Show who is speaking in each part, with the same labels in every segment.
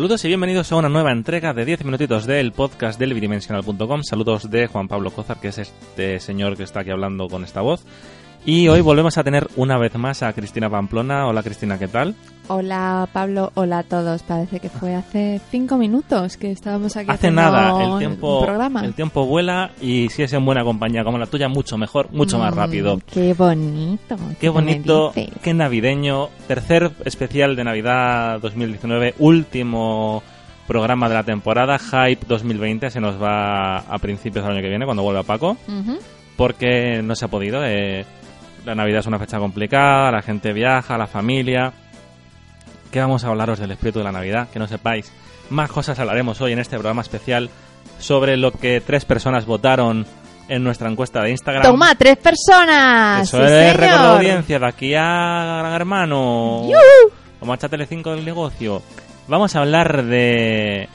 Speaker 1: Saludos y bienvenidos a una nueva entrega de 10 minutitos del podcast del bidimensional.com. Saludos de Juan Pablo Cózar, que es este señor que está aquí hablando con esta voz. Y hoy volvemos a tener una vez más a Cristina Pamplona. Hola Cristina, ¿qué tal?
Speaker 2: Hola Pablo, hola a todos. Parece que fue hace cinco minutos que estábamos aquí.
Speaker 1: Hace nada, el tiempo, el tiempo vuela y si es en buena compañía como la tuya, mucho mejor, mucho más mm, rápido.
Speaker 2: Qué bonito.
Speaker 1: Qué bonito, qué navideño. Tercer especial de Navidad 2019, último programa de la temporada, Hype 2020, se nos va a principios del año que viene, cuando vuelva Paco, porque no se ha podido. Eh, la Navidad es una fecha complicada, la gente viaja, la familia. ¿Qué vamos a hablaros del espíritu de la Navidad? Que no sepáis. Más cosas hablaremos hoy en este programa especial sobre lo que tres personas votaron en nuestra encuesta de Instagram.
Speaker 2: ¡Toma, tres personas!
Speaker 1: Eso es récord de audiencia de aquí a Gran Hermano. Como a Tele5 del negocio. Vamos a hablar de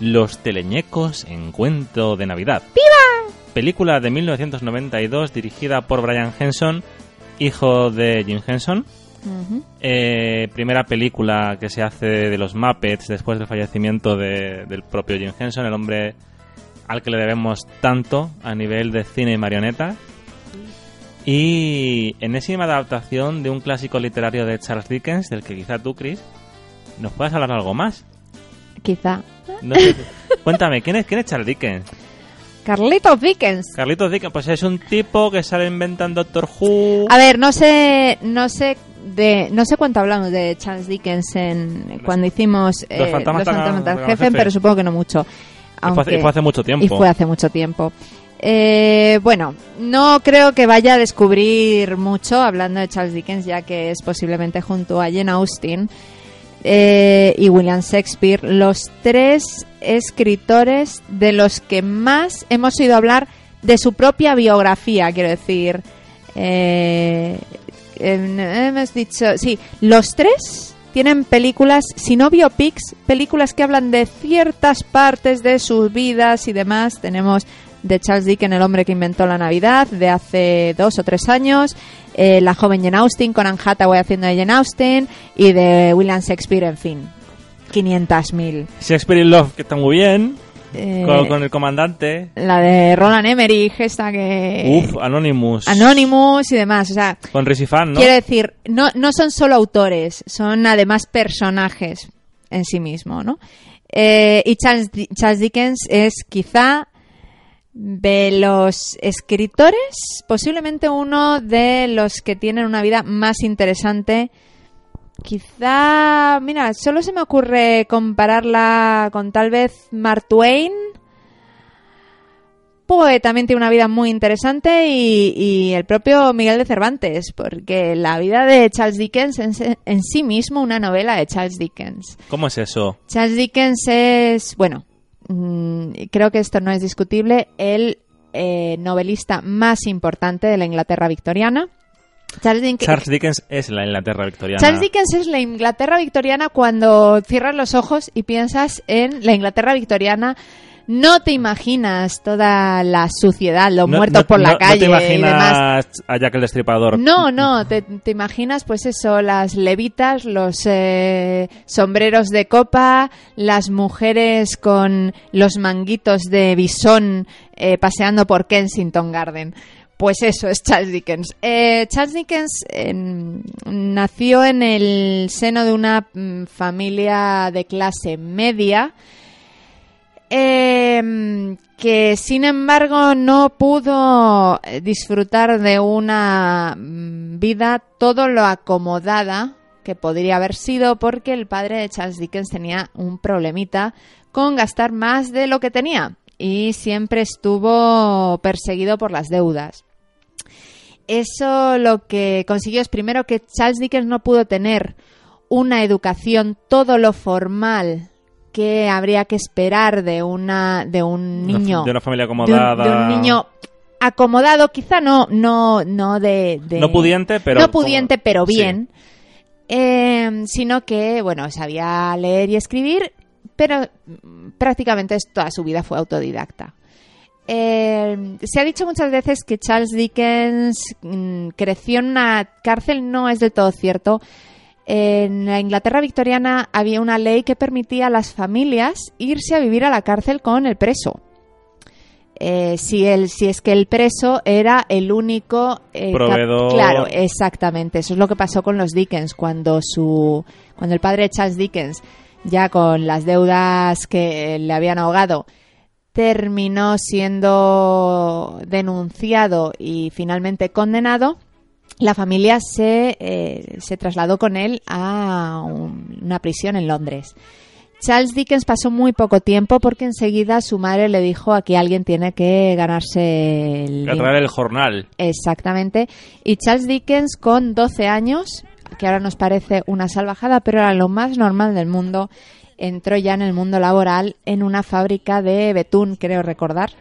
Speaker 1: Los teleñecos en cuento de Navidad.
Speaker 2: ¡Viva!
Speaker 1: Película de 1992 dirigida por Brian Henson hijo de Jim Henson. Eh, primera película que se hace de los Muppets después del fallecimiento del propio Jim Henson, el hombre al que le debemos tanto a nivel de cine y marioneta. Y enésima adaptación de un clásico literario de Charles Dickens, del que quizá tú, Chris, nos puedas hablar algo más.
Speaker 2: Quizá.
Speaker 1: cuéntame, ¿quién es, ¿quién es Charles Dickens?
Speaker 2: Carlitos Dickens.
Speaker 1: Carlitos Dickens, pues es un tipo que sale inventando Doctor Who.
Speaker 2: A ver, no sé, no sé de, no sé cuánto hablamos de Charles Dickens en, cuando hicimos
Speaker 1: eh, Los Fantasmas
Speaker 2: del Jefe, pero supongo que no mucho.
Speaker 1: Aunque, y, fue, hace mucho tiempo.
Speaker 2: Y fue hace mucho tiempo. Eh, bueno, no creo que vaya a descubrir mucho hablando de Charles Dickens, ya que es posiblemente junto a Jane Austen eh, y William Shakespeare los tres escritores de los que más hemos oído hablar de su propia biografía, quiero decir. Eh, hemos dicho, sí, los tres tienen películas, si no biopics, películas que hablan de ciertas partes de sus vidas y demás. Tenemos de Charles Dickens, El hombre que inventó la Navidad, de hace dos o tres años, eh, La joven Jane Austen, con Anne Hathaway haciendo de Jane Austen, y de William Shakespeare, en fin, 500.000.
Speaker 1: Shakespeare in Love, que está muy bien. Eh, con, el comandante.
Speaker 2: La de Roland Emmerich, esta que...
Speaker 1: Uf, Anonymous.
Speaker 2: Anonymous y demás, o sea...
Speaker 1: Con Fan, ¿no?
Speaker 2: Quiero decir, no, no son solo autores, son además personajes en sí mismo, ¿no? Eh, y Charles, Charles Dickens es quizá de los escritores, posiblemente uno de los que tienen una vida más interesante. Quizá, mira, solo se me ocurre compararla con tal vez Mark Twain. Pues también tiene una vida muy interesante y, el propio Miguel de Cervantes, porque la vida de Charles Dickens es en sí mismo una novela de Charles Dickens.
Speaker 1: ¿Cómo es eso?
Speaker 2: Charles Dickens es, bueno, Mm, creo que esto no es discutible, el eh, novelista más importante de la Inglaterra victoriana.
Speaker 1: Charles, Dickens es la Inglaterra victoriana.
Speaker 2: Charles Dickens es la Inglaterra victoriana cuando cierras los ojos y piensas en la Inglaterra victoriana no te imaginas toda la suciedad, los muertos por la calle.
Speaker 1: No te imaginas a Jack el Destripador.
Speaker 2: No, no, te, imaginas pues eso, las levitas, los eh, sombreros de copa, las mujeres con los manguitos de bisón eh, paseando por Kensington Garden. Pues eso es Charles Dickens. Eh, Charles Dickens nació en el seno de una mm, familia de clase media eh, que sin embargo no pudo disfrutar de una mm, vida todo lo acomodada que podría haber sido porque el padre de Charles Dickens tenía un problemita con gastar más de lo que tenía y siempre estuvo perseguido por las deudas. Eso lo que consiguió es primero que Charles Dickens no pudo tener una educación todo lo formal que habría que esperar de una de un niño.
Speaker 1: de una familia acomodada
Speaker 2: de un, niño acomodado quizá no no no de,
Speaker 1: no pudiente pero
Speaker 2: no pudiente pero bien. Em, sino que bueno sabía leer y escribir pero prácticamente toda su vida fue autodidacta em, se ha dicho muchas veces que Charles Dickens mm, creció en una cárcel no es de todo cierto En la Inglaterra victoriana había una ley que permitía a las familias irse a vivir a la cárcel con el preso. Eh, si, el, si es que el preso era el único
Speaker 1: eh, proveedor.
Speaker 2: Claro, exactamente. Eso es lo que pasó con los Dickens cuando su cuando el padre de Charles Dickens ya con las deudas que le habían ahogado terminó siendo denunciado y finalmente condenado la familia se, eh, se trasladó con él a una prisión en Londres. Charles Dickens pasó muy poco tiempo porque enseguida su madre le dijo aquí alguien tiene que ganarse el...
Speaker 1: el jornal.
Speaker 2: Exactamente. Y Charles Dickens con 12 años, que ahora nos parece una salvajada, pero era lo más normal del mundo, entró ya en el mundo laboral en una fábrica de betún, creo recordar.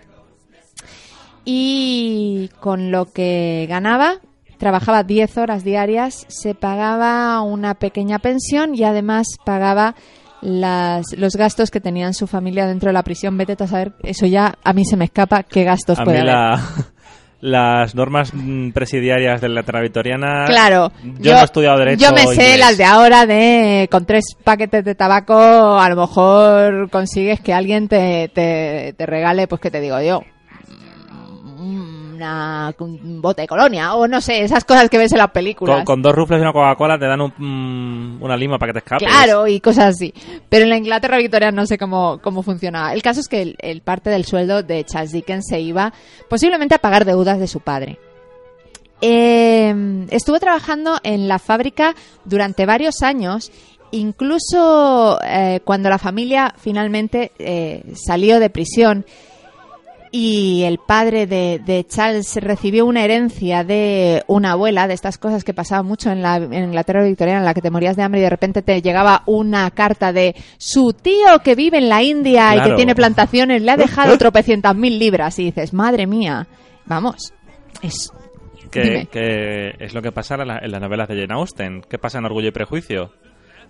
Speaker 2: Y con lo que ganaba, trabajaba 10 horas diarias, se pagaba una pequeña pensión y además pagaba las, los gastos que tenían su familia dentro de la prisión. Vete a saber, eso ya a mí se me escapa qué gastos puede haber.
Speaker 1: las normas mm, presidiarias de la letra victoriana.
Speaker 2: Claro.
Speaker 1: Yo, no he estudiado derecho.
Speaker 2: Yo me sé las de ahora de con tres paquetes de tabaco a lo mejor consigues que alguien te, te, te regale, pues que te digo yo, una, un bote de colonia o no sé, esas cosas que ves en las películas.
Speaker 1: Con, dos rufles y una Coca-Cola te dan mm, una lima para que te escapes.
Speaker 2: Claro, y cosas así. Pero en la Inglaterra victoriana no sé cómo, cómo funcionaba. El caso es que el, parte del sueldo de Charles Dickens se iba posiblemente a pagar deudas de su padre. Em, estuvo trabajando en la fábrica durante varios años incluso eh, cuando la familia finalmente eh, salió de prisión y el padre de, Charles recibió una herencia de una abuela, de estas cosas que pasaban mucho en la Inglaterra victoriana, en la que te morías de hambre y de repente te llegaba una carta de su tío que vive en la India y que tiene plantaciones, le ha dejado tropecientas mil libras y dices, madre mía, vamos, es...
Speaker 1: Que, es lo que pasa en, en las novelas de Jane Austen. ¿Qué pasa en Orgullo y Prejuicio?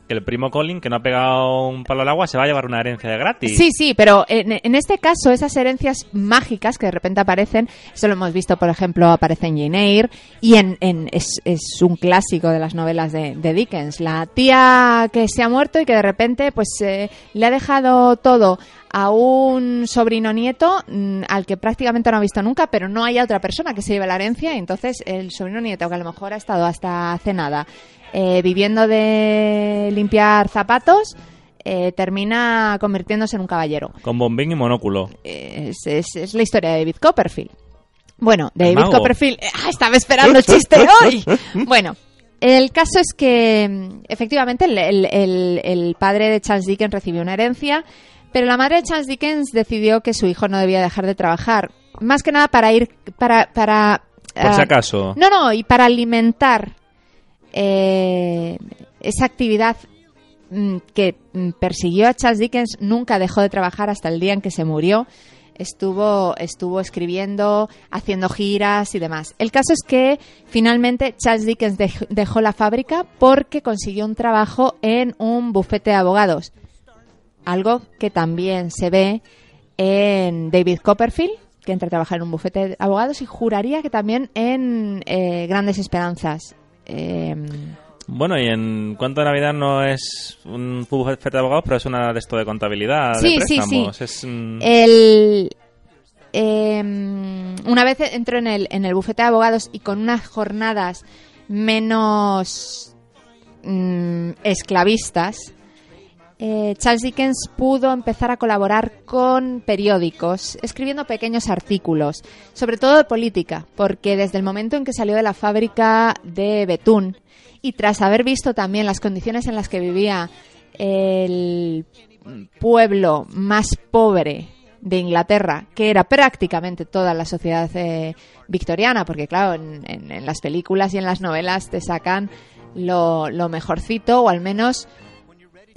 Speaker 1: Que el primo Colin, que no ha pegado un palo al agua, se va a llevar una herencia de gratis.
Speaker 2: Sí, sí, pero en, este caso, esas herencias mágicas que de repente aparecen, eso lo hemos visto, por ejemplo, aparece en Jane Eyre y en, es, un clásico de las novelas de, Dickens. La tía que se ha muerto y que de repente pues eh, le ha dejado todo a un sobrino nieto mm, al que prácticamente no ha visto nunca, pero no haya otra persona que se lleve la herencia, y entonces el sobrino nieto que a lo mejor ha estado hasta hace nada eh, viviendo de limpiar zapatos, eh, termina convirtiéndose en un caballero.
Speaker 1: Con bombín y monóculo.
Speaker 2: Es, es, la historia de David Copperfield. Bueno, David Copperfield... Eh, ah, estaba esperando el chiste hoy! Bueno, el caso es que mm, efectivamente el, el, padre de Charles Dickens recibió una herencia, pero la madre de Charles Dickens decidió que su hijo no debía dejar de trabajar. Más que nada para ir... para, para
Speaker 1: Por si acaso.
Speaker 2: No, no, y para alimentar eh, esa actividad mm, que mm, persiguió a Charles Dickens nunca dejó de trabajar hasta el día en que se murió. Estuvo, estuvo escribiendo, haciendo giras y demás. El caso es que finalmente Charles Dickens dejó la fábrica porque consiguió un trabajo en un bufete de abogados. Algo que también se ve en David Copperfield, que entra a trabajar en un bufete de abogados, y juraría que también en eh, Grandes Esperanzas. Em,
Speaker 1: bueno, y en cuanto a Navidad no es un bufete de abogados, pero es una de esto de contabilidad,
Speaker 2: sí,
Speaker 1: de
Speaker 2: Sí, sí.
Speaker 1: Es,
Speaker 2: El, em, una vez entró en el, en el bufete de abogados y con unas jornadas menos mm, esclavistas, eh, Charles Dickens pudo empezar a colaborar con periódicos, escribiendo pequeños artículos, sobre todo de política, porque desde el momento en que salió de la fábrica de Betún y tras haber visto también las condiciones en las que vivía el pueblo más pobre de Inglaterra, que era prácticamente toda la sociedad eh, victoriana, porque claro, en, las películas y en las novelas te sacan lo, lo mejorcito, o al menos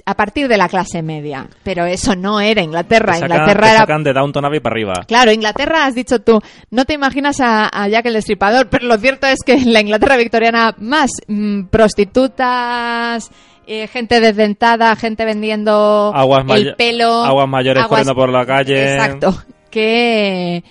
Speaker 2: a partir de la clase media. Pero eso no era Inglaterra. Inglaterra
Speaker 1: era. de Downton Abbey para arriba.
Speaker 2: Claro, Inglaterra, has dicho tú, no te imaginas a, Jack el Destripador, pero lo cierto es que en la Inglaterra victoriana más mm, prostitutas. Eh, gente desdentada, gente vendiendo el pelo.
Speaker 1: Aguas mayores corriendo por la calle.
Speaker 2: Exacto. Que,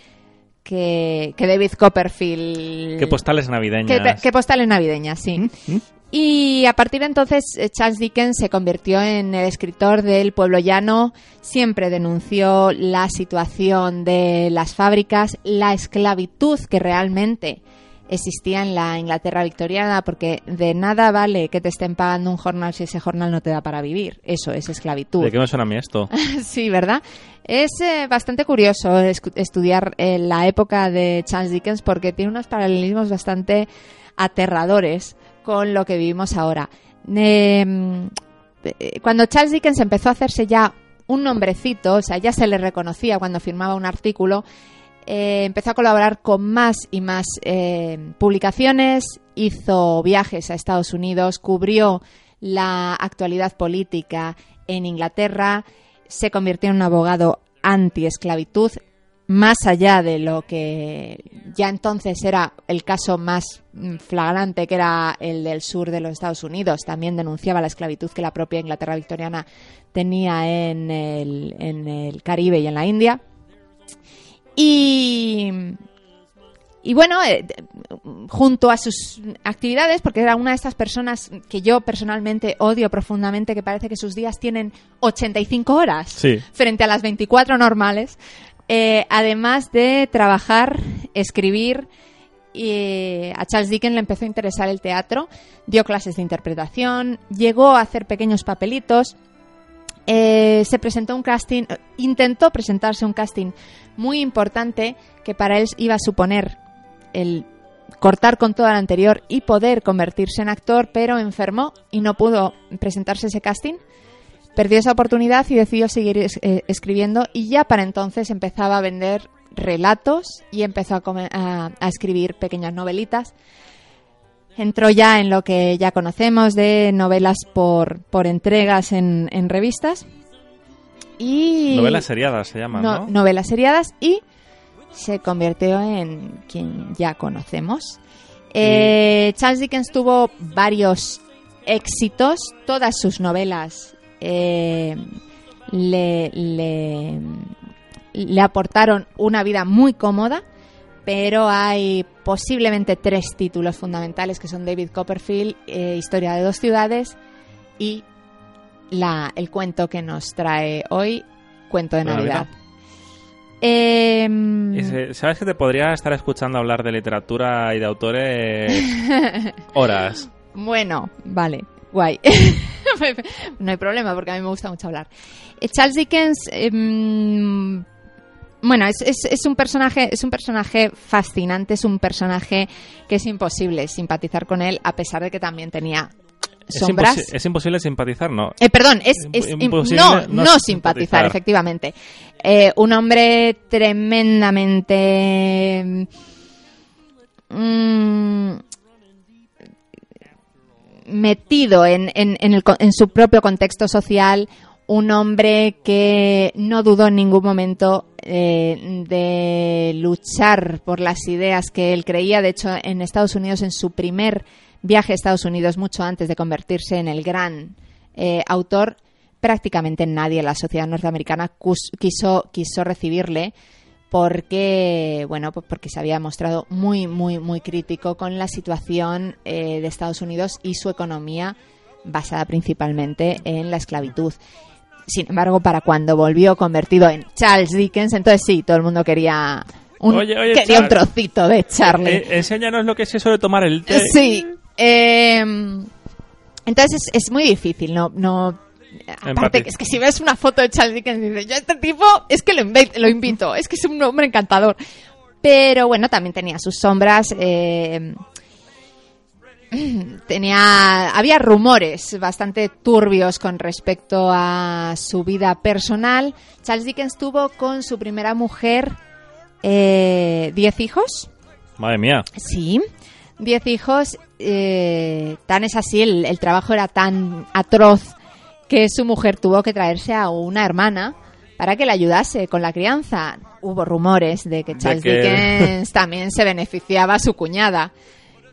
Speaker 2: que, David Copperfield.
Speaker 1: Qué postales navideñas.
Speaker 2: Qué, postales navideñas, sí. ¿Mm? Y a partir de entonces eh, Charles Dickens se convirtió en el escritor del pueblo llano, siempre denunció la situación de las fábricas, la esclavitud que realmente existía en la Inglaterra victoriana, porque de nada vale que te estén pagando un jornal si ese jornal no te da para vivir. Eso es esclavitud.
Speaker 1: ¿De qué me suena a mí esto?
Speaker 2: sí, ¿verdad? Es eh, bastante curioso estudiar eh, la época de Charles Dickens porque tiene unos paralelismos bastante aterradores con lo que vivimos ahora. Em, eh, cuando Charles Dickens empezó a hacerse ya un nombrecito, o sea, ya se le reconocía cuando firmaba un artículo, eh, empezó a colaborar con más y más eh, publicaciones, hizo viajes a Estados Unidos, cubrió la actualidad política en Inglaterra, se convirtió en un abogado anti-esclavitud, más allá de lo que ya entonces era el caso más flagrante, que era el del sur de los Estados Unidos. También denunciaba la esclavitud que la propia Inglaterra victoriana tenía en el, en el Caribe y en la India. Y, y bueno, eh, junto a sus actividades, porque era una de estas personas que yo personalmente odio profundamente, que parece que sus días tienen 85 horas frente a las 24 normales, eh, además de trabajar, escribir, y a Charles Dickens le empezó a interesar el teatro, dio clases de interpretación, llegó a hacer pequeños papelitos, eh, se presentó un casting, intentó presentarse un casting muy importante que para él iba a suponer el cortar con todo lo anterior y poder convertirse en actor, pero enfermó y no pudo presentarse ese casting perdió esa oportunidad y decidió seguir eh, escribiendo y ya para entonces empezaba a vender relatos y empezó a, escribir pequeñas novelitas. Entró ya en lo que ya conocemos de novelas por, por entregas en, revistas. Y
Speaker 1: novelas seriadas se llaman, no,
Speaker 2: Novelas seriadas y se convirtió en quien ya conocemos. Eh, Charles Dickens tuvo varios éxitos, todas sus novelas eh, le, le, aportaron una vida muy cómoda, pero hay posiblemente tres títulos fundamentales que son David Copperfield, eh, Historia de dos ciudades y la, el cuento que nos trae hoy, Cuento de Navidad.
Speaker 1: Em, ¿Sabes que te podría estar escuchando hablar de literatura y de autores horas?
Speaker 2: Bueno, vale, guay. no hay problema porque a mí me gusta mucho hablar. Eh, Charles Dickens em, bueno, es, es, un personaje, es un personaje fascinante, es un personaje que es imposible simpatizar con él, a pesar de que también tenía sombras.
Speaker 1: Es, imposible simpatizar, no.
Speaker 2: Eh, perdón, es, imposible no, no, simpatizar, efectivamente. Eh, un hombre tremendamente. Mm, metido en, en, en, su propio contexto social, un hombre que no dudó en ningún momento eh, de luchar por las ideas que él creía. De hecho, en Estados Unidos, en su primer viaje a Estados Unidos, mucho antes de convertirse en el gran eh, autor, prácticamente nadie en la sociedad norteamericana quiso recibirle porque bueno pues porque se había mostrado muy muy muy crítico con la situación eh, de Estados Unidos y su economía basada principalmente en la esclavitud. Sin embargo, para cuando volvió convertido en Charles Dickens, entonces sí, todo el mundo quería un, quería un trocito de Charlie. Eh,
Speaker 1: enséñanos lo que es eso de tomar el té.
Speaker 2: Sí. Em, entonces es, es, muy difícil, no, no Aparte, es que si ves una foto de Charles Dickens, dices, yo este tipo es que lo, lo invito, es que es un hombre encantador. Pero bueno, también tenía sus sombras. Eh, tenía había rumores bastante turbios con respecto a su vida personal. Charles Dickens tuvo con su primera mujer eh, diez hijos.
Speaker 1: Madre mía.
Speaker 2: Sí, diez hijos. Eh, tan es así, el, trabajo era tan atroz que su mujer tuvo que traerse a una hermana para que le ayudase con la crianza. Hubo rumores de que Charles Dickens también se beneficiaba a su cuñada.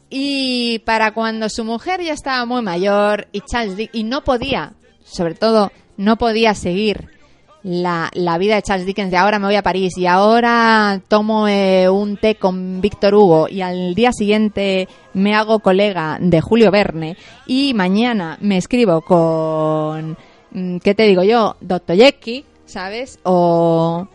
Speaker 2: Y para cuando su mujer ya estaba muy mayor y Charles y no podía, sobre todo, no podía seguir la, la, vida de Charles Dickens de ahora me voy a París y ahora tomo eh, un té con Víctor Hugo y al día siguiente me hago colega de Julio Verne y mañana me escribo con, mm, ¿qué te digo yo? Dostoyevsky, ¿sabes? O,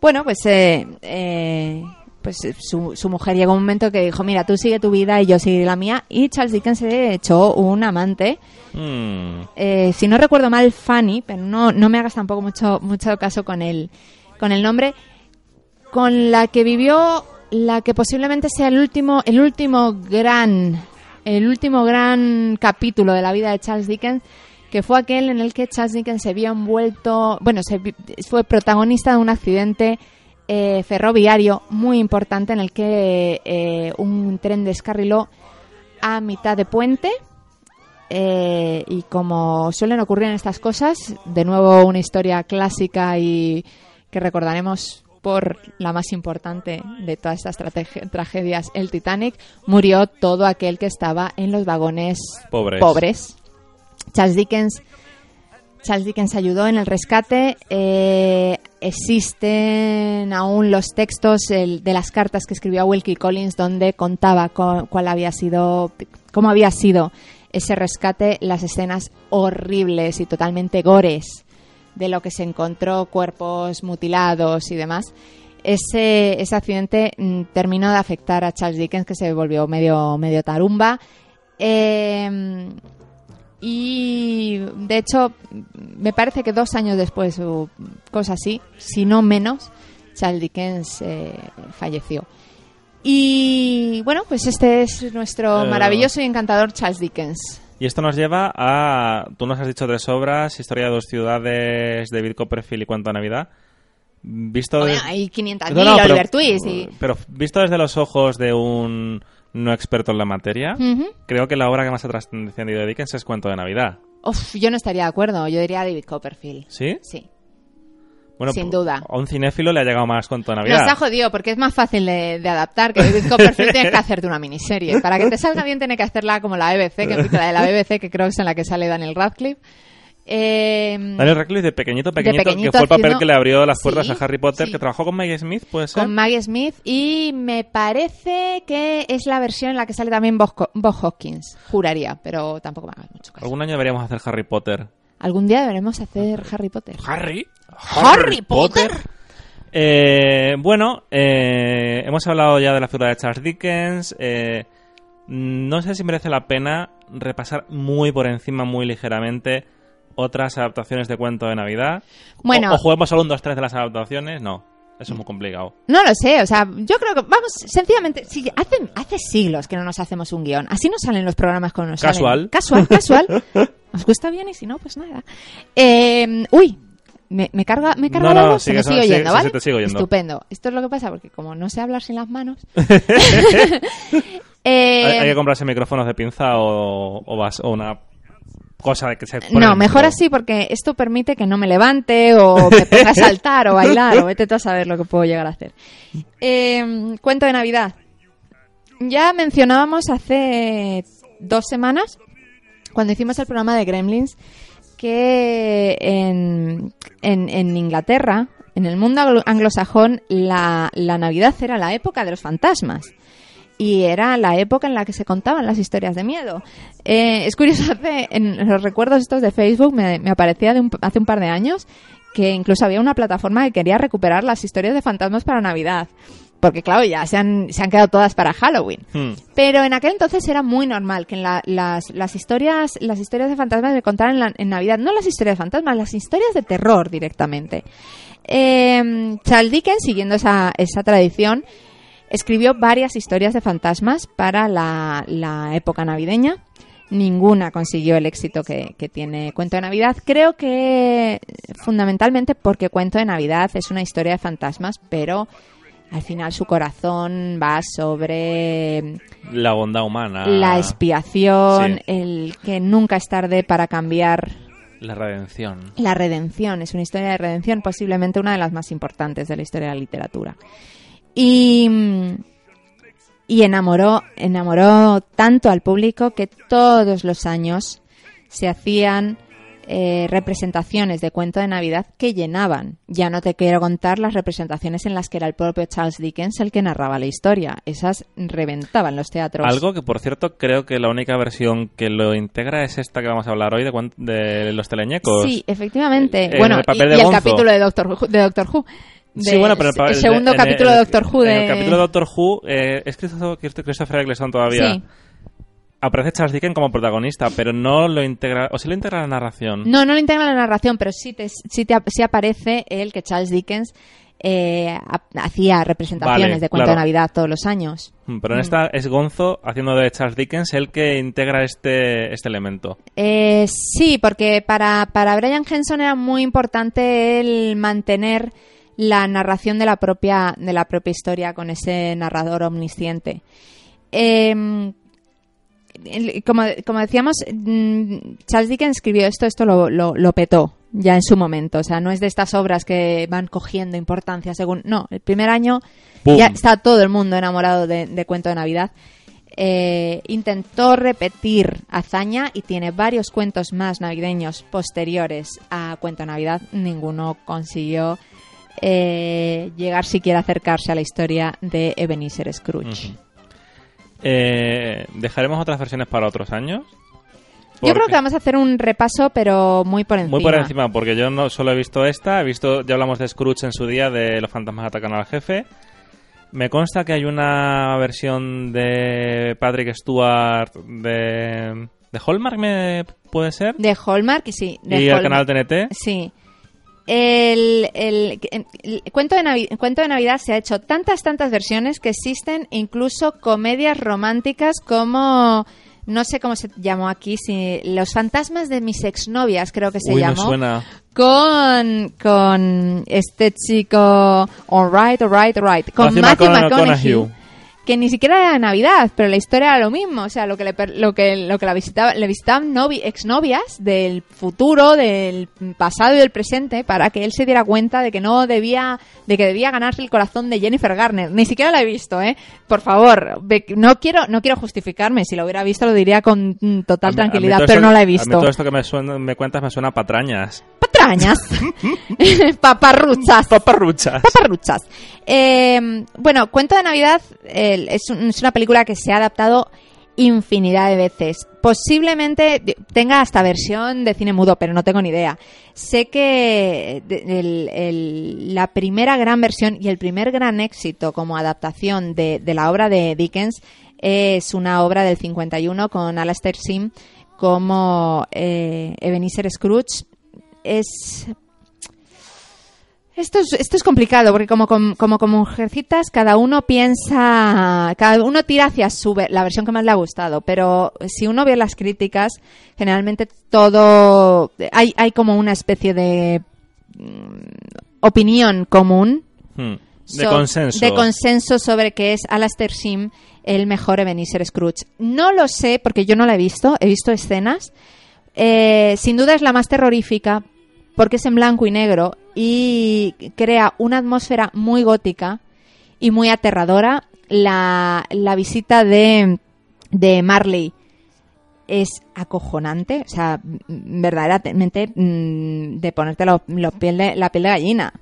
Speaker 2: bueno, pues eh, eh, pues eh, su, su, mujer llegó un momento que dijo, mira, tú sigue tu vida y yo sigue la mía. Y Charles Dickens se echó un amante. Mm. Eh, si no recuerdo mal, Fanny, pero no, no me hagas tampoco mucho, mucho caso con el, con el nombre, con la que vivió la que posiblemente sea el último, el último gran, el último gran capítulo de la vida de Charles Dickens, que fue aquel en el que Charles Dickens se vio envuelto, bueno, se, fue protagonista de un accidente eh, ferroviario muy importante en el que eh, un tren descarriló a mitad de puente. Eh, y como suelen ocurrir en estas cosas, de nuevo una historia clásica y que recordaremos por la más importante de todas estas tragedias, el Titanic, murió todo aquel que estaba en los vagones pobres. pobres. Charles Dickens Charles Dickens ayudó en el rescate. Eh, existen aún los textos de las cartas que escribió Wilkie Collins donde contaba cuál había sido, cómo había sido ese rescate, las escenas horribles y totalmente gores de lo que se encontró, cuerpos mutilados y demás. Ese, ese accidente mm, terminó de afectar a Charles Dickens, que se volvió medio, medio tarumba. Eh, y de hecho, me parece que dos años después o cosas así, si no menos, Charles Dickens eh, falleció. Y bueno, pues este es nuestro eh. maravilloso y encantador Charles Dickens.
Speaker 1: Y esto nos lleva a, tú nos has dicho tres obras, Historia de dos ciudades, David Copperfield y Cuento a Navidad.
Speaker 2: Visto hay 500.000 Oliver Twist.
Speaker 1: Pero visto desde los ojos de un no experto en la materia, creo que la obra que más ha trascendido de Dickens es Cuento de Navidad.
Speaker 2: Uf, yo no estaría de acuerdo, yo diría David Copperfield.
Speaker 1: ¿Sí?
Speaker 2: Sí.
Speaker 1: Bueno,
Speaker 2: Sin duda.
Speaker 1: A un cinéfilo le ha llegado más Cuento de Navidad.
Speaker 2: Nos ha jodido porque es más fácil de, adaptar que David Copperfield tienes que hacerte una miniserie. Para que te salga bien tiene que hacerla como la BBC, que la de la BBC, que creo que es en la que sale Daniel Radcliffe.
Speaker 1: Eh, Daniel Radcliffe de pequeñito, pequeñito, que fue el papel que le abrió las puertas a Harry Potter, que trabajó con Maggie Smith, ¿puede ser?
Speaker 2: Con Maggie Smith y me parece que es la versión en la que sale también Bob, Hopkins, juraría, pero tampoco me hagas mucho caso.
Speaker 1: Algún año deberíamos hacer Harry Potter.
Speaker 2: Algún día deberemos hacer Harry Potter.
Speaker 1: ¿Harry?
Speaker 2: ¿Harry, Potter?
Speaker 1: Eh, bueno, eh, hemos hablado ya de la figura de Charles Dickens. Eh, no sé si merece la pena repasar muy por encima, muy ligeramente otras adaptaciones de cuento de Navidad?
Speaker 2: Bueno.
Speaker 1: ¿O, juguemos solo un, dos, tres de las adaptaciones? No. Eso es muy complicado.
Speaker 2: No lo sé, o sea, yo creo que, vamos, sencillamente, si hace, hace siglos que no nos hacemos un guion. Así nos salen los programas con nos
Speaker 1: Casual.
Speaker 2: Casual, casual. Nos gusta bien y si no, pues nada. Eh, uy, me, me carga, me carga la voz, se me sigue oyendo, ¿vale? Estupendo. Esto es lo que pasa, porque como no sé hablar sin las manos...
Speaker 1: eh, hay, que comprarse micrófonos de pinza o, o, vas, o una cosa que se
Speaker 2: No, mejor así porque esto permite que no me levante o me ponga a saltar o bailar o vete tú a saber lo que puedo llegar a hacer. Em, cuento de Navidad. Ya mencionábamos hace dos semanas, cuando hicimos el programa de Gremlins, que en, en, Inglaterra, en el mundo anglosajón, la, la Navidad era la época de los fantasmas y era la época en la que se contaban las historias de miedo. Eh, es curioso, hace, en los recuerdos estos de Facebook me, aparecía de hace un par de años que incluso había una plataforma que quería recuperar las historias de fantasmas para Navidad. Porque claro, ya se han, se han quedado todas para Halloween. Hmm. Pero en aquel entonces era muy normal que en las, las, historias las historias de fantasmas se contaran en, Navidad. No las historias de fantasmas, las historias de terror directamente. Eh, Charles Dickens, siguiendo esa, esa tradición, Escribió varias historias de fantasmas para la, época navideña. Ninguna consiguió el éxito que, tiene Cuento de Navidad. Creo que fundamentalmente porque Cuento de Navidad es una historia de fantasmas, pero al final su corazón va sobre
Speaker 1: la bondad humana,
Speaker 2: la expiación, el que nunca es tarde para cambiar.
Speaker 1: La redención.
Speaker 2: La redención es una historia de redención, posiblemente una de las más importantes de la historia de la literatura. Y, y enamoró, enamoró tanto al público que todos los años se hacían eh, representaciones de cuento de Navidad que llenaban. Ya no te quiero contar las representaciones en las que era el propio Charles Dickens el que narraba la historia. Esas reventaban los teatros.
Speaker 1: Algo que, por cierto, creo que la única versión que lo integra es esta que vamos a hablar hoy de, de los teleñecos.
Speaker 2: Sí, efectivamente. bueno, y, el capítulo de Doctor Who. De Doctor Who.
Speaker 1: Sí, bueno, pero
Speaker 2: el, segundo capítulo de Doctor Who.
Speaker 1: el capítulo de Doctor Who eh, es Christopher Eccleston todavía. Sí aparece Charles Dickens como protagonista, pero no lo integra, o sí lo integra la narración.
Speaker 2: No, no lo integra la narración, pero sí, te, sí, te, sí aparece el que Charles Dickens eh, hacía representaciones de cuento de Navidad todos los años.
Speaker 1: Mm, pero en esta es Gonzo haciendo de Charles Dickens el que integra este, este elemento.
Speaker 2: Eh, sí, porque para, para Brian Henson era muy importante el mantener la narración de la propia, de la propia historia con ese narrador omnisciente. Eh, como, como decíamos, mm, Charles Dickens escribió esto, esto lo, lo, petó ya en su momento. O sea, no es de estas obras que van cogiendo importancia según. No, el primer año ya está todo el mundo enamorado de, Cuento de Navidad. Eh, intentó repetir hazaña y tiene varios cuentos más navideños posteriores a Cuento de Navidad. Ninguno consiguió eh, llegar siquiera a acercarse a la historia de Ebenezer Scrooge.
Speaker 1: Eh, ¿Dejaremos otras versiones para otros años?
Speaker 2: Yo creo que vamos a hacer un repaso, pero muy por encima.
Speaker 1: Muy por encima, porque yo no solo he visto esta, he visto, ya hablamos de Scrooge en su día, de Los fantasmas atacan al jefe. Me consta que hay una versión de Patrick Stewart de, de Hallmark, ¿me puede ser?
Speaker 2: De Hallmark, sí. De
Speaker 1: y el canal TNT.
Speaker 2: Sí. El, cuento, de cuento de Navidad se ha hecho tantas, tantas versiones que existen incluso comedias románticas como no sé cómo se llamó aquí, si Los fantasmas de mis exnovias, creo que se llamó. Con, con este chico, alright, alright, alright, con Matthew, McConaughey que ni siquiera era Navidad, pero la historia era lo mismo, o sea, lo que le, lo que, lo que la visitaba, le visitaban novi, exnovias del futuro, del pasado y del presente para que él se diera cuenta de que no debía, de que debía ganarse el corazón de Jennifer Garner. Ni siquiera la he visto, ¿eh? Por favor, no quiero, no quiero justificarme, si lo hubiera visto lo diría con total tranquilidad, pero no la he visto.
Speaker 1: todo esto que me, me cuentas me suena a patrañas.
Speaker 2: Patrañas. Paparruchas.
Speaker 1: Paparruchas.
Speaker 2: Paparruchas. Eh, bueno, Cuento de Navidad es, una película que se ha adaptado infinidad de veces. Posiblemente tenga hasta versión de cine mudo, pero no tengo ni idea. Sé que la primera gran versión y el primer gran éxito como adaptación de, la obra de Dickens es una obra del 51 con Alastair Sim como eh, Ebenezer Scrooge. Es esto es, esto es complicado porque como, como, como mujercitas cada uno piensa, cada uno tira hacia su la versión que más le ha gustado, pero si uno ve las críticas, generalmente todo hay, hay como una especie de mm, opinión común
Speaker 1: hmm. de consenso
Speaker 2: de consenso sobre que es Alastair Sim el mejor Ebenezer Scrooge. No lo sé porque yo no la he visto, he visto escenas. Eh, sin duda es la más terrorífica porque es en blanco y negro y crea una atmósfera muy gótica y muy aterradora. La, visita de, de Marley es acojonante, o sea, verdaderamente mm, de ponerte la piel de, la piel de gallina.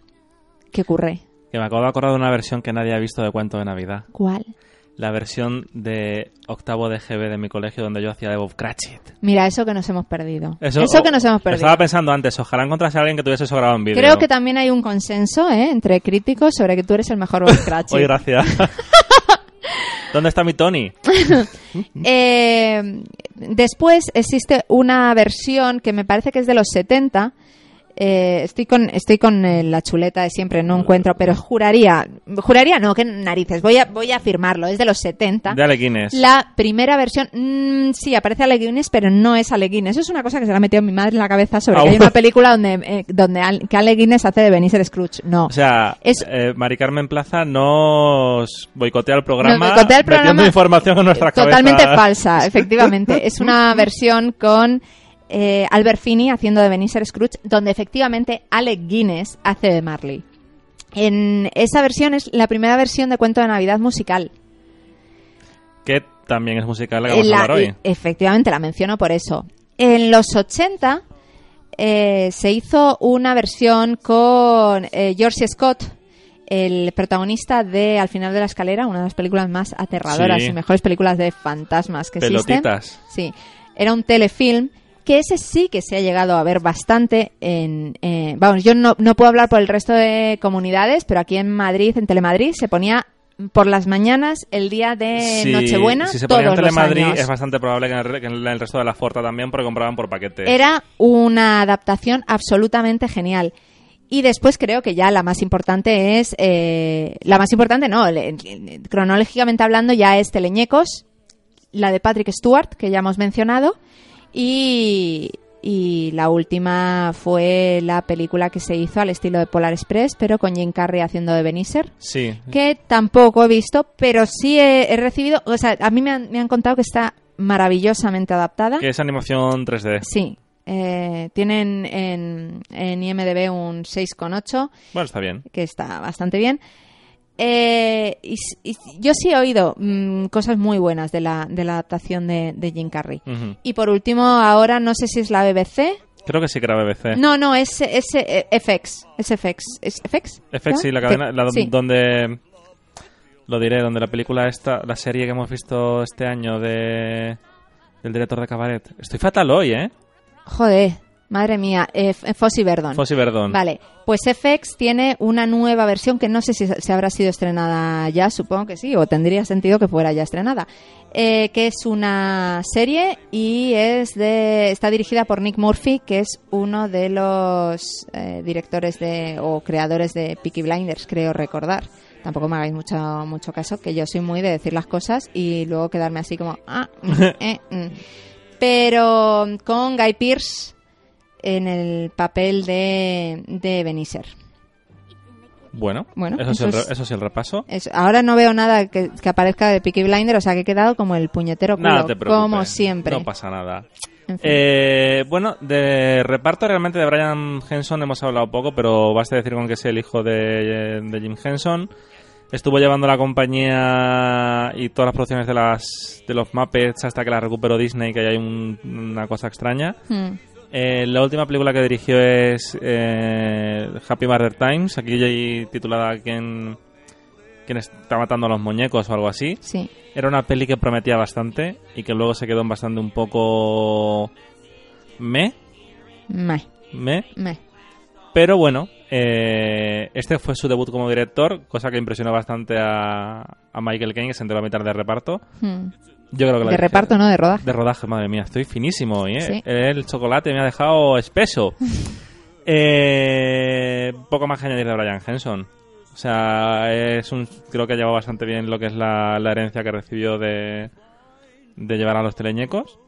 Speaker 2: ¿Qué ocurre?
Speaker 1: Que me acabo de acordar de una versión que nadie ha visto de Cuento de Navidad.
Speaker 2: ¿Cuál?
Speaker 1: La versión de octavo de GB de mi colegio donde yo hacía de Bob Cratchit.
Speaker 2: Mira, eso que nos hemos perdido. Eso, que nos hemos perdido.
Speaker 1: Estaba pensando antes, ojalá encontrase a alguien que tuviese eso grabado en vídeo.
Speaker 2: Creo que también hay un consenso ¿eh? entre críticos sobre que tú eres el mejor Bob Cratchit.
Speaker 1: Oye, gracias. ¿Dónde está mi Tony?
Speaker 2: eh, después existe una versión que me parece que es de los 70 eh, estoy con estoy con eh, la chuleta de siempre, no encuentro, pero juraría, juraría no, que narices, voy a voy a afirmarlo, es de los 70.
Speaker 1: De Ale
Speaker 2: La primera versión, mm, sí, aparece Ale pero no es Ale Eso es una cosa que se le ha metido mi madre en la cabeza sobre que hay una película donde eh, donde que Ale hace de Benicer Scrooge. No.
Speaker 1: O sea, es, Mari Carmen Plaza nos boicotea el programa,
Speaker 2: nos boicotea el programa
Speaker 1: información en nuestra
Speaker 2: Totalmente falsa, efectivamente. es una versión con eh, Albert Finney haciendo de Benicer Scrooge, donde efectivamente Alec Guinness hace de Marley. En esa versión es la primera versión de cuento de Navidad musical.
Speaker 1: Que también es musical la que vamos a hablar hoy.
Speaker 2: Efectivamente, la menciono por eso. En los 80 eh, se hizo una versión con eh, George Scott, el protagonista de Al final de la escalera, una de las películas más aterradoras
Speaker 1: Sí.
Speaker 2: y mejores películas de fantasmas que existen.
Speaker 1: Pelotitas.
Speaker 2: Sí, era un telefilm que ese sí que se ha llegado a ver bastante en... eh, vamos, yo no, no puedo hablar por el resto de comunidades, pero aquí en Madrid, en Telemadrid, se ponía por las mañanas el día de Nochebuena
Speaker 1: Si se
Speaker 2: todos
Speaker 1: ponía en Telemadrid, es bastante probable que en, el, que en el resto de la Forta también, porque compraban por paquete.
Speaker 2: Era una adaptación absolutamente genial. Y después creo que ya la más importante es... eh, la más importante no, le- le- cronológicamente hablando ya es Teleñecos, la de Patrick Stewart, que ya hemos mencionado, y, y la última fue la película que se hizo al estilo de Polar Express, pero con Jim Carrey haciendo de Beniser,
Speaker 1: Sí.
Speaker 2: que tampoco he visto, pero sí he, he recibido... O sea, a mí me han, me han contado que está maravillosamente adaptada.
Speaker 1: Que es animación 3D.
Speaker 2: Sí. Eh, tienen en, en IMDB un 6,8,
Speaker 1: Bueno, está bien.
Speaker 2: que está bastante bien. Eh, y, yo sí he oído mm, cosas muy buenas de la, de la adaptación de, de Jim Carrey. Y por último, ahora no sé si es la BBC.
Speaker 1: Creo que sí que era BBC.
Speaker 2: No, no, es, es eh, FX. Es FX. ¿Es FX?
Speaker 1: FX, sí, la cadena, la,
Speaker 2: Sí.
Speaker 1: donde... Lo diré, donde la película esta, la serie que hemos visto este año de... Del director de Cabaret. Estoy fatal hoy, ¿eh?
Speaker 2: Joder, madre mía. Eh, F- Fossi Verdon.
Speaker 1: Fossi Verdón.
Speaker 2: Vale, pues FX tiene una nueva versión que no sé si se habrá sido estrenada ya, supongo que sí, o tendría sentido que fuera ya estrenada, eh, que es una serie y es de está dirigida por Nick Murphy, que es uno de los eh, directores de o creadores de Peaky Blinders, creo recordar. Tampoco me hagáis mucho mucho caso, que yo soy muy de decir las cosas y luego quedarme así como ah, mm, eh, mm. pero con Guy Pearce en el papel de, de Beniser.
Speaker 1: Bueno,
Speaker 2: Bueno,
Speaker 1: eso, sí el,
Speaker 2: eso es-
Speaker 1: el repaso.
Speaker 2: Es- ahora no veo nada que, que aparezca de Peaky Blinder, o sea que he quedado como el puñetero culo,
Speaker 1: Nada te preocupes.
Speaker 2: como siempre.
Speaker 1: No pasa nada.
Speaker 2: En fin.
Speaker 1: Eh, bueno, de reparto realmente de Brian Henson hemos hablado poco, pero basta decir con que es el hijo de, de Jim Henson. Estuvo llevando la compañía y todas las producciones de las de los Muppets hasta que la recuperó Disney, que ahí hay un- una cosa extraña.
Speaker 2: Hmm.
Speaker 1: Eh, la última película que dirigió es eh, Happy Murder Times, aquí hay titulada ¿Quién, ¿Quién está matando a los muñecos o algo así.
Speaker 2: Sí.
Speaker 1: Era una peli que prometía bastante y que luego se quedó en bastante un poco... me,
Speaker 2: Meh,
Speaker 1: me.
Speaker 2: meh.
Speaker 1: Pero bueno, eh, este fue su debut como director, cosa que impresionó bastante a, a Michael Caine, que se enteró a mitad de reparto.
Speaker 2: Hmm.
Speaker 1: Yo creo que la
Speaker 2: De reparto, no de rodaje.
Speaker 1: de rodaje, madre mía, estoy finísimo hoy, ¿eh?
Speaker 2: Sí.
Speaker 1: El chocolate me ha dejado espeso. eh, poco más que añadir de Brian Henson. O sea, es un, creo que ha llevado bastante bien lo que es la, la herencia que recibió de, de llevar a los teleñecos.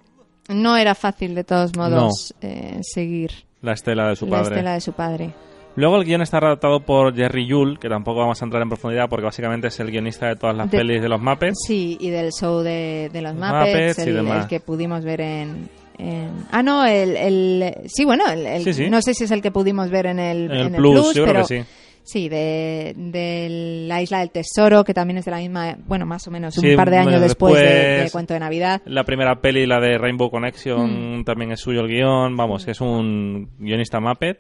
Speaker 2: No era fácil, de todos modos, eh, seguir
Speaker 1: La estela de su
Speaker 2: la
Speaker 1: padre.
Speaker 2: estela de su padre.
Speaker 1: Luego el guion está adaptado por Jerry Yule, que tampoco vamos a entrar en profundidad porque básicamente es el guionista de todas las
Speaker 2: De-
Speaker 1: pelis de los Muppets.
Speaker 2: Sí, y del show de, de los
Speaker 1: Los
Speaker 2: Muppets,
Speaker 1: Muppets y
Speaker 2: el,
Speaker 1: demás.
Speaker 2: el que pudimos ver en... Ah, no, el, el... Sí, bueno, el, el-
Speaker 1: Sí, sí.
Speaker 2: no sé si es el que pudimos ver en el,
Speaker 1: En el Plus, yo creo
Speaker 2: pero
Speaker 1: que sí.
Speaker 2: Sí, de, de la Isla del Tesoro, que también es de la misma, bueno, más o menos
Speaker 1: Sí,
Speaker 2: un par de años después, de, Cuento de Navidad.
Speaker 1: La primera peli, la de Rainbow Connection,
Speaker 2: Mm.
Speaker 1: también es suyo el guion. Vamos, que es un guionista Muppet.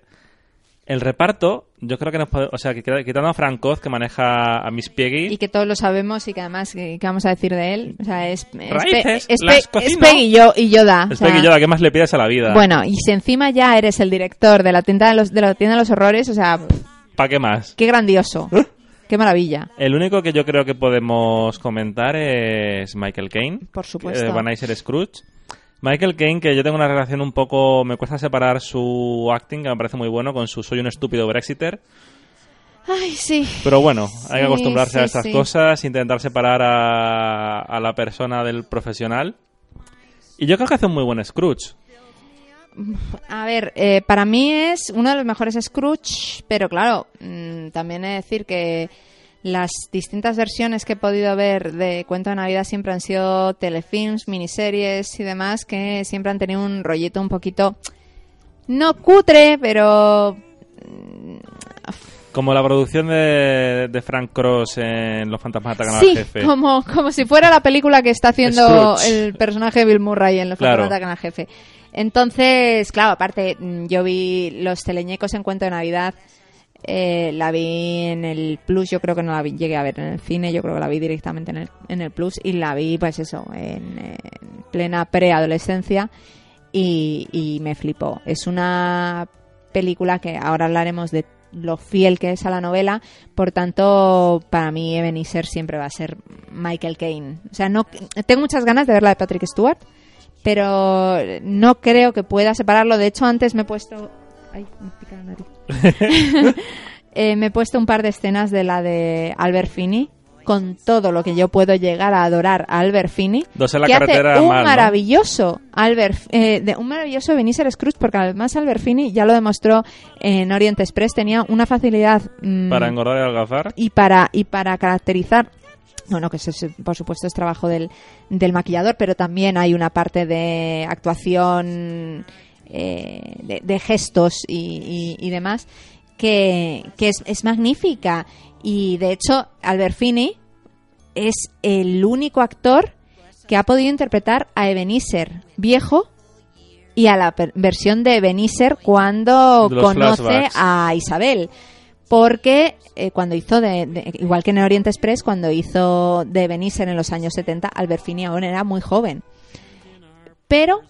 Speaker 1: El reparto, yo creo que nos puede- O sea, que quita- quitando a Frank Oz, que maneja a Miss Peggy.
Speaker 2: Y que todos lo sabemos y que además, ¿qué qué vamos a decir de él? O sea, es, es,
Speaker 1: Raíces,
Speaker 2: es,
Speaker 1: las
Speaker 2: es. Peggy y, yo, y Yoda. o
Speaker 1: es
Speaker 2: sea,
Speaker 1: Peggy Yoda, ¿qué más le pides a la vida?
Speaker 2: Bueno, y si encima ya eres el director de la tienda de los, de la tienda de los horrores, o sea,
Speaker 1: ¿Para qué más?
Speaker 2: qué grandioso. Qué maravilla.
Speaker 1: El único que yo creo que podemos comentar es Michael Caine.
Speaker 2: Por supuesto.
Speaker 1: eh, Van Scrooge. Michael Caine, que yo tengo una relación un poco... Me cuesta separar su acting, que me parece muy bueno, con su Soy un estúpido Brexiter.
Speaker 2: Ay, sí.
Speaker 1: Pero bueno, hay que
Speaker 2: Sí,
Speaker 1: acostumbrarse a estas
Speaker 2: sí.
Speaker 1: cosas, intentar separar a, a la persona del profesional. Y yo creo que hace un muy buen Scrooge.
Speaker 2: A ver, eh, para mí es uno de los mejores Scrooge, pero claro, mm, también he de decir que las distintas versiones que he podido ver de Cuento de Navidad siempre han sido telefilms, miniseries y demás que siempre han tenido un rollito un poquito no cutre, pero mm,
Speaker 1: Como la producción de, Frank Cross en Los Fantasmas Atacan
Speaker 2: sí,
Speaker 1: al Jefe.
Speaker 2: Como, como si fuera la película que está haciendo el personaje de Bill Murray en Los Fantasmas Atacan al Jefe. Entonces, claro, aparte, mm, yo vi Los Teleñecos en Cuento de Navidad. Eh, la vi en el Plus, yo creo que no la vi, llegué a ver en el cine, yo creo que la vi directamente en el, en el Plus y la vi, pues eso, en, en plena preadolescencia y, y me flipó. Es una película que ahora hablaremos de lo fiel que es a la novela, por tanto, para mí Ebenezer siempre va a ser Michael Caine. O sea, no tengo muchas ganas de ver la de Patrick Stewart, pero no creo que pueda separarlo. De hecho, antes me he puesto ay, me pica la nariz. Eh, me he puesto un par de escenas de la de Albert Finney con todo lo que yo puedo llegar a adorar a Albert Finney,
Speaker 1: Dos en la
Speaker 2: que hace
Speaker 1: carretera
Speaker 2: un
Speaker 1: mal, ¿no?
Speaker 2: maravilloso Albert, eh, de, un maravilloso Benicio Scrooge, porque además Albert Finney ya lo demostró en Orient Express, tenía una facilidad mm,
Speaker 1: Para engordar y algazar.
Speaker 2: y para y para caracterizar bueno, que eso es, por supuesto es trabajo del, del maquillador, pero también hay una parte de actuación, eh, de, de gestos y, y- y demás, que, que es, es magnífica. Y de hecho, Albert Finney es el único actor que ha podido interpretar a Ebenezer viejo y a la versión de Ebenezer cuando
Speaker 1: los
Speaker 2: conoce
Speaker 1: flashbacks.
Speaker 2: a Isabel. Porque eh, cuando hizo, de, de- igual que en el Oriente Express, cuando hizo de Ebenezer en los años 70, Albert Finney aún era muy joven. Pero,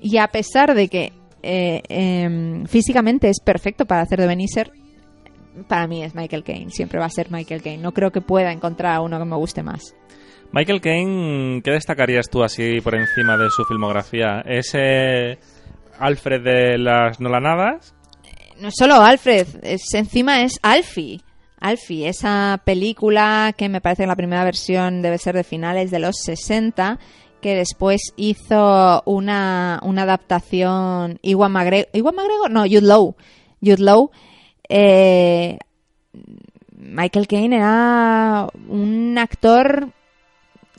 Speaker 2: y a pesar de que eh, em, físicamente es perfecto para hacer de Ebenezer, para mí es Michael Caine. Siempre va a ser Michael Caine. No creo que pueda encontrar a uno que me guste más.
Speaker 1: Michael Caine, ¿qué destacarías tú así por encima de su filmografía? ¿Es eh, Alfred de las Nolanadas?
Speaker 2: no es solo Alfred, es, encima es Alfie. Alfie, esa película que me parece que la primera versión debe ser de finales de los 60, que después hizo una, una adaptación Iwan McGregor, Iwan McGregor, no, Jude Law, Jude Law, eh, Michael Caine era un actor,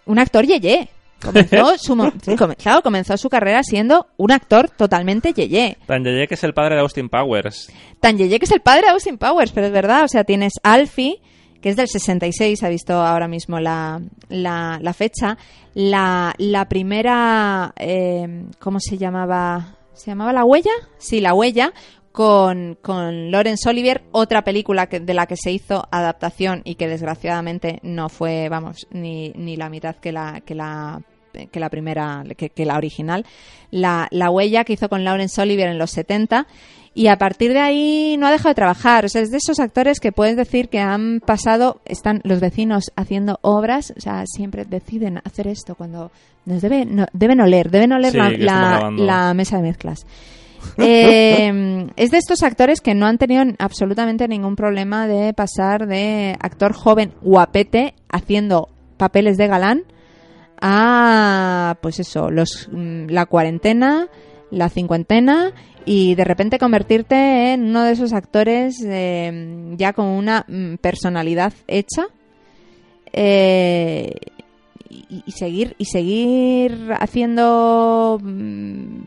Speaker 2: un actor yeye. Comenzó su, comenzó su carrera siendo un actor totalmente yeye.
Speaker 1: Tan Yeye que es el padre de Austin Powers.
Speaker 2: Tan Yeye que es el padre de Austin Powers, pero es verdad, o sea, tienes Alfie, que es del 66, ha visto ahora mismo la, la, la fecha. La, la primera, eh, ¿cómo se llamaba? ¿Se llamaba La Huella? Sí, La Huella, con, con Laurence Olivier, otra película que, de la que se hizo adaptación y que desgraciadamente no fue, vamos, ni, ni la mitad que la, que la que la primera, que, que la original, la, la huella que hizo con Laurence Olivier en los 70 y a partir de ahí no ha dejado de trabajar. O sea, es de esos actores que puedes decir que han pasado, están los vecinos haciendo obras, o sea, siempre deciden hacer esto cuando nos debe, no- deben oler, deben oler
Speaker 1: Sí,
Speaker 2: la, la mesa de mezclas. Eh, es de estos actores que no han tenido absolutamente ningún problema de pasar de actor joven guapete haciendo papeles de galán a pues eso los mm, la cuarentena la cincuentena y de repente convertirte en uno de esos actores eh, ya con una mm, personalidad hecha eh, y, y seguir y seguir haciendo mm,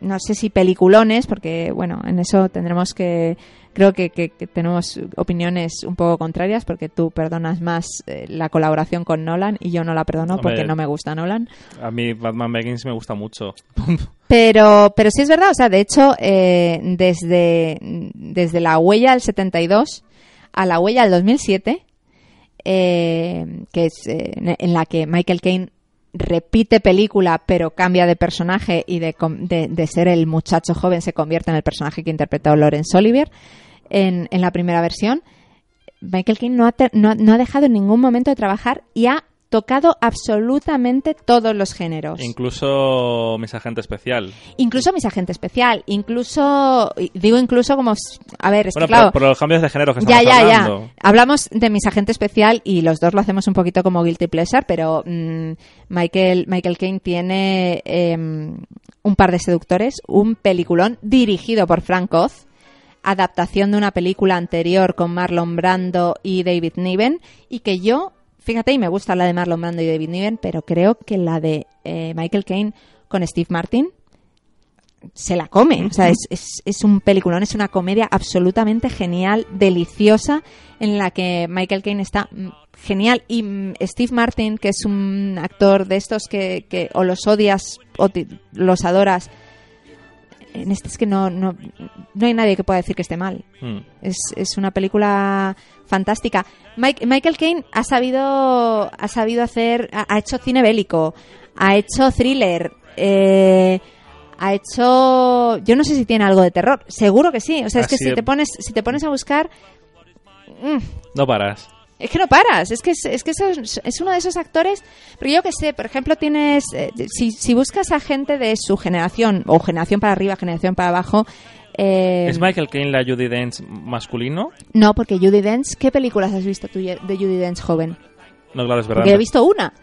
Speaker 2: no sé si peliculones porque bueno en eso tendremos que creo que, que- que tenemos opiniones un poco contrarias porque tú perdonas más eh, la colaboración con Nolan y yo no la perdono
Speaker 1: Hombre.
Speaker 2: porque no me gusta Nolan
Speaker 1: A mí Batman Begins me gusta mucho.
Speaker 2: pero, pero sí es verdad, o sea, de hecho, eh, desde, desde la huella del 72 a la huella del 2007, eh, que es eh, en- la que Michael Caine repite película pero cambia de personaje y de, de, de ser el muchacho joven se convierte en el personaje que interpretó Laurence Olivier en, en la primera versión, Michael Caine no ha, ter- no no ha dejado en ningún momento de trabajar y ha tocado absolutamente todos los géneros.
Speaker 1: Incluso Mis Agente Especial.
Speaker 2: Incluso mis agente especial, incluso, digo incluso como, a ver, es
Speaker 1: Bueno,
Speaker 2: que claro,
Speaker 1: por, por los cambios de género que
Speaker 2: ya,
Speaker 1: estamos
Speaker 2: ya,
Speaker 1: hablando.
Speaker 2: ya, hablamos de mis agente especial y los dos lo hacemos un poquito como guilty pleasure, pero mm, Michael, Michael Caine tiene em, un par de seductores, un peliculón dirigido por Frank Oz, adaptación de una película anterior con Marlon Brando y David Niven, y que yo, fíjate, y me gusta la de Marlon Brando y David Niven, pero creo que la de eh, Michael Caine con Steve Martin se la come. O sea, es, es, es un peliculón, es una comedia absolutamente genial, deliciosa, en la que Michael Caine está mm, genial. Y mm, Steve Martin, que es un actor de estos que, que o los odias o los adoras, en este es que no, no, no hay nadie que pueda decir que esté mal.
Speaker 1: Mm.
Speaker 2: Es, es una película fantástica. Mike- Michael Caine ha sabido, ha sabido hacer, ha, ha hecho cine bélico, ha hecho thriller, eh, ha hecho, yo no sé si tiene algo de terror, seguro que sí. O sea, es que si te pones, si te pones a buscar, mm,
Speaker 1: No paras.
Speaker 2: Es que no paras, es que es, es que es uno de esos actores, pero yo que sé, por ejemplo, tienes, eh, si, si buscas a gente de su generación, o generación para arriba, generación para abajo, eh,
Speaker 1: ¿Es Michael Caine la Judy Dench masculino?
Speaker 2: no, porque Judy Dench, ¿qué películas has visto tú de Judy Dench joven?
Speaker 1: No, claro, es verdad.
Speaker 2: Porque he visto una.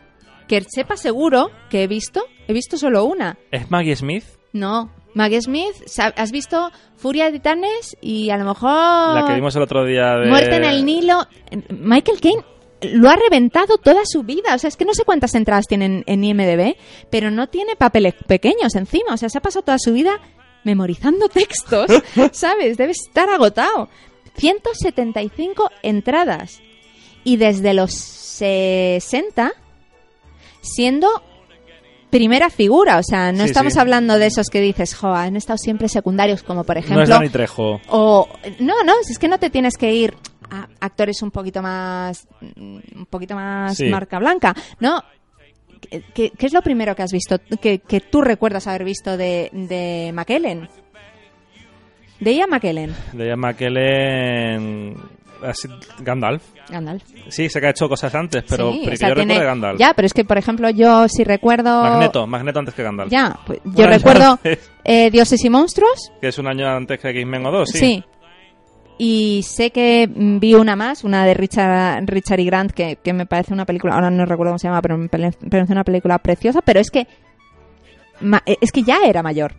Speaker 2: Que sepa seguro que he visto, he visto solo una.
Speaker 1: ¿Es Maggie Smith?
Speaker 2: No, Maggie Smith, has visto Furia de Titanes y a lo mejor
Speaker 1: La que vimos el otro día de...
Speaker 2: Muerte en el Nilo. Michael Caine lo ha reventado toda su vida. O sea, es que no sé cuántas entradas tiene en, en IMDb, pero no tiene papeles pequeños encima. O sea, se ha pasado toda su vida memorizando textos, ¿sabes? Debe estar agotado. 175 entradas. Y desde los 60, siendo primera figura. O sea, no
Speaker 1: Sí,
Speaker 2: estamos
Speaker 1: sí.
Speaker 2: hablando de esos que dices, jo, han estado siempre secundarios, como por
Speaker 1: No es
Speaker 2: ejemplo...
Speaker 1: Dani Trejo.
Speaker 2: O no, no, es que no te tienes que ir a actores un poquito más un poquito más
Speaker 1: Sí.
Speaker 2: marca blanca, ¿no? ¿Qué, qué- qué es lo primero que has visto que, que tú recuerdas haber visto de, de McKellen? De Ian McKellen,
Speaker 1: De Ian McKellen... así, Gandalf.
Speaker 2: Gandalf.
Speaker 1: Sí, sé que ha hecho cosas antes, pero,
Speaker 2: Sí,
Speaker 1: pero
Speaker 2: o sea,
Speaker 1: yo
Speaker 2: tiene-
Speaker 1: recuerdo Gandalf.
Speaker 2: Ya, pero es que por ejemplo yo si recuerdo
Speaker 1: Magneto, Magneto antes que Gandalf.
Speaker 2: Ya, pues, yo recuerdo eh, Dioses y monstruos.
Speaker 1: que es un año antes que X-Men o dos, sí.
Speaker 2: Sí. Y sé que mm, vi una más, una de Richard, Richard y Grant, que, que me parece una película, ahora no recuerdo cómo se llama, pero me pare- me parece una película preciosa, pero es que eh, es que ya era mayor.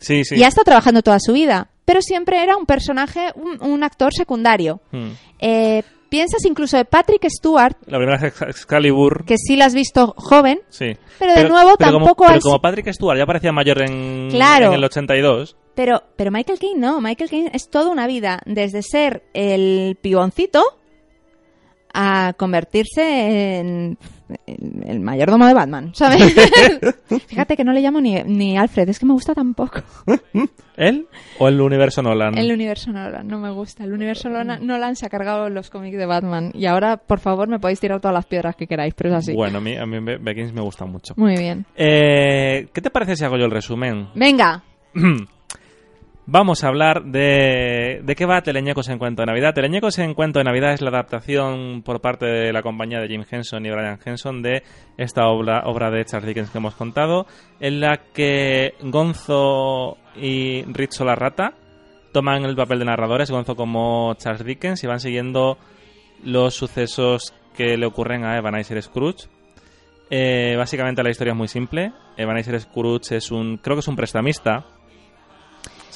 Speaker 1: Sí, sí.
Speaker 2: Y ha estado trabajando toda su vida, pero siempre era un personaje, un, un actor secundario.
Speaker 1: Hmm.
Speaker 2: Eh, piensas incluso de Patrick Stewart,
Speaker 1: La primera es Exca- Excalibur.
Speaker 2: que sí la has visto joven,
Speaker 1: Sí.
Speaker 2: Pero de nuevo
Speaker 1: como-
Speaker 2: tampoco
Speaker 1: pero
Speaker 2: has-
Speaker 1: como Patrick Stewart ya parecía mayor en,
Speaker 2: Claro.
Speaker 1: en el 82.
Speaker 2: Pero, pero Michael Caine no. Michael Caine es toda una vida, desde ser el piboncito a convertirse en, el mayordomo de Batman, ¿sabes? Fíjate que no le llamo ni, ni Alfred, es que me gusta tampoco.
Speaker 1: ¿Él o el universo Nolan?
Speaker 2: El universo Nolan, no me gusta. El universo Nolan, Nolan se ha cargado los cómics de Batman. Y ahora, por favor, me podéis tirar todas las piedras que queráis, pero es así.
Speaker 1: Bueno, a mí, a mí Be- Beckins me gusta mucho.
Speaker 2: Muy bien.
Speaker 1: Eh, ¿Qué te parece si hago yo el resumen?
Speaker 2: Venga.
Speaker 1: Vamos a hablar de, de qué va Teleñecos en Cuento de Navidad. Teleñecos en Cuento de Navidad es la adaptación por parte de la compañía de Jim Henson y Brian Henson de esta obra, obra de Charles Dickens que hemos contado, en la que Gonzo y Rizzo la rata toman el papel de narradores, Gonzo como Charles Dickens, y van siguiendo los sucesos que le ocurren a Ebenezer Scrooge. Eh, básicamente la historia es muy simple. Ebenezer Scrooge es un, creo que es un prestamista.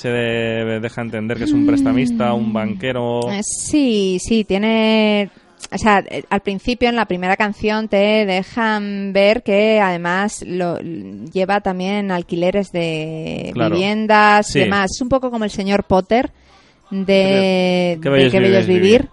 Speaker 1: Se de- deja entender que es un prestamista, un banquero.
Speaker 2: Eh, Sí, sí, tiene... O sea, eh, al principio en la primera canción te dejan ver que además lo, lleva también alquileres de
Speaker 1: Claro.
Speaker 2: viviendas
Speaker 1: Sí.
Speaker 2: y demás. Es un poco como el señor Potter de
Speaker 1: Qué
Speaker 2: de
Speaker 1: bello
Speaker 2: Qué
Speaker 1: es
Speaker 2: bello es
Speaker 1: vivir,
Speaker 2: vivir.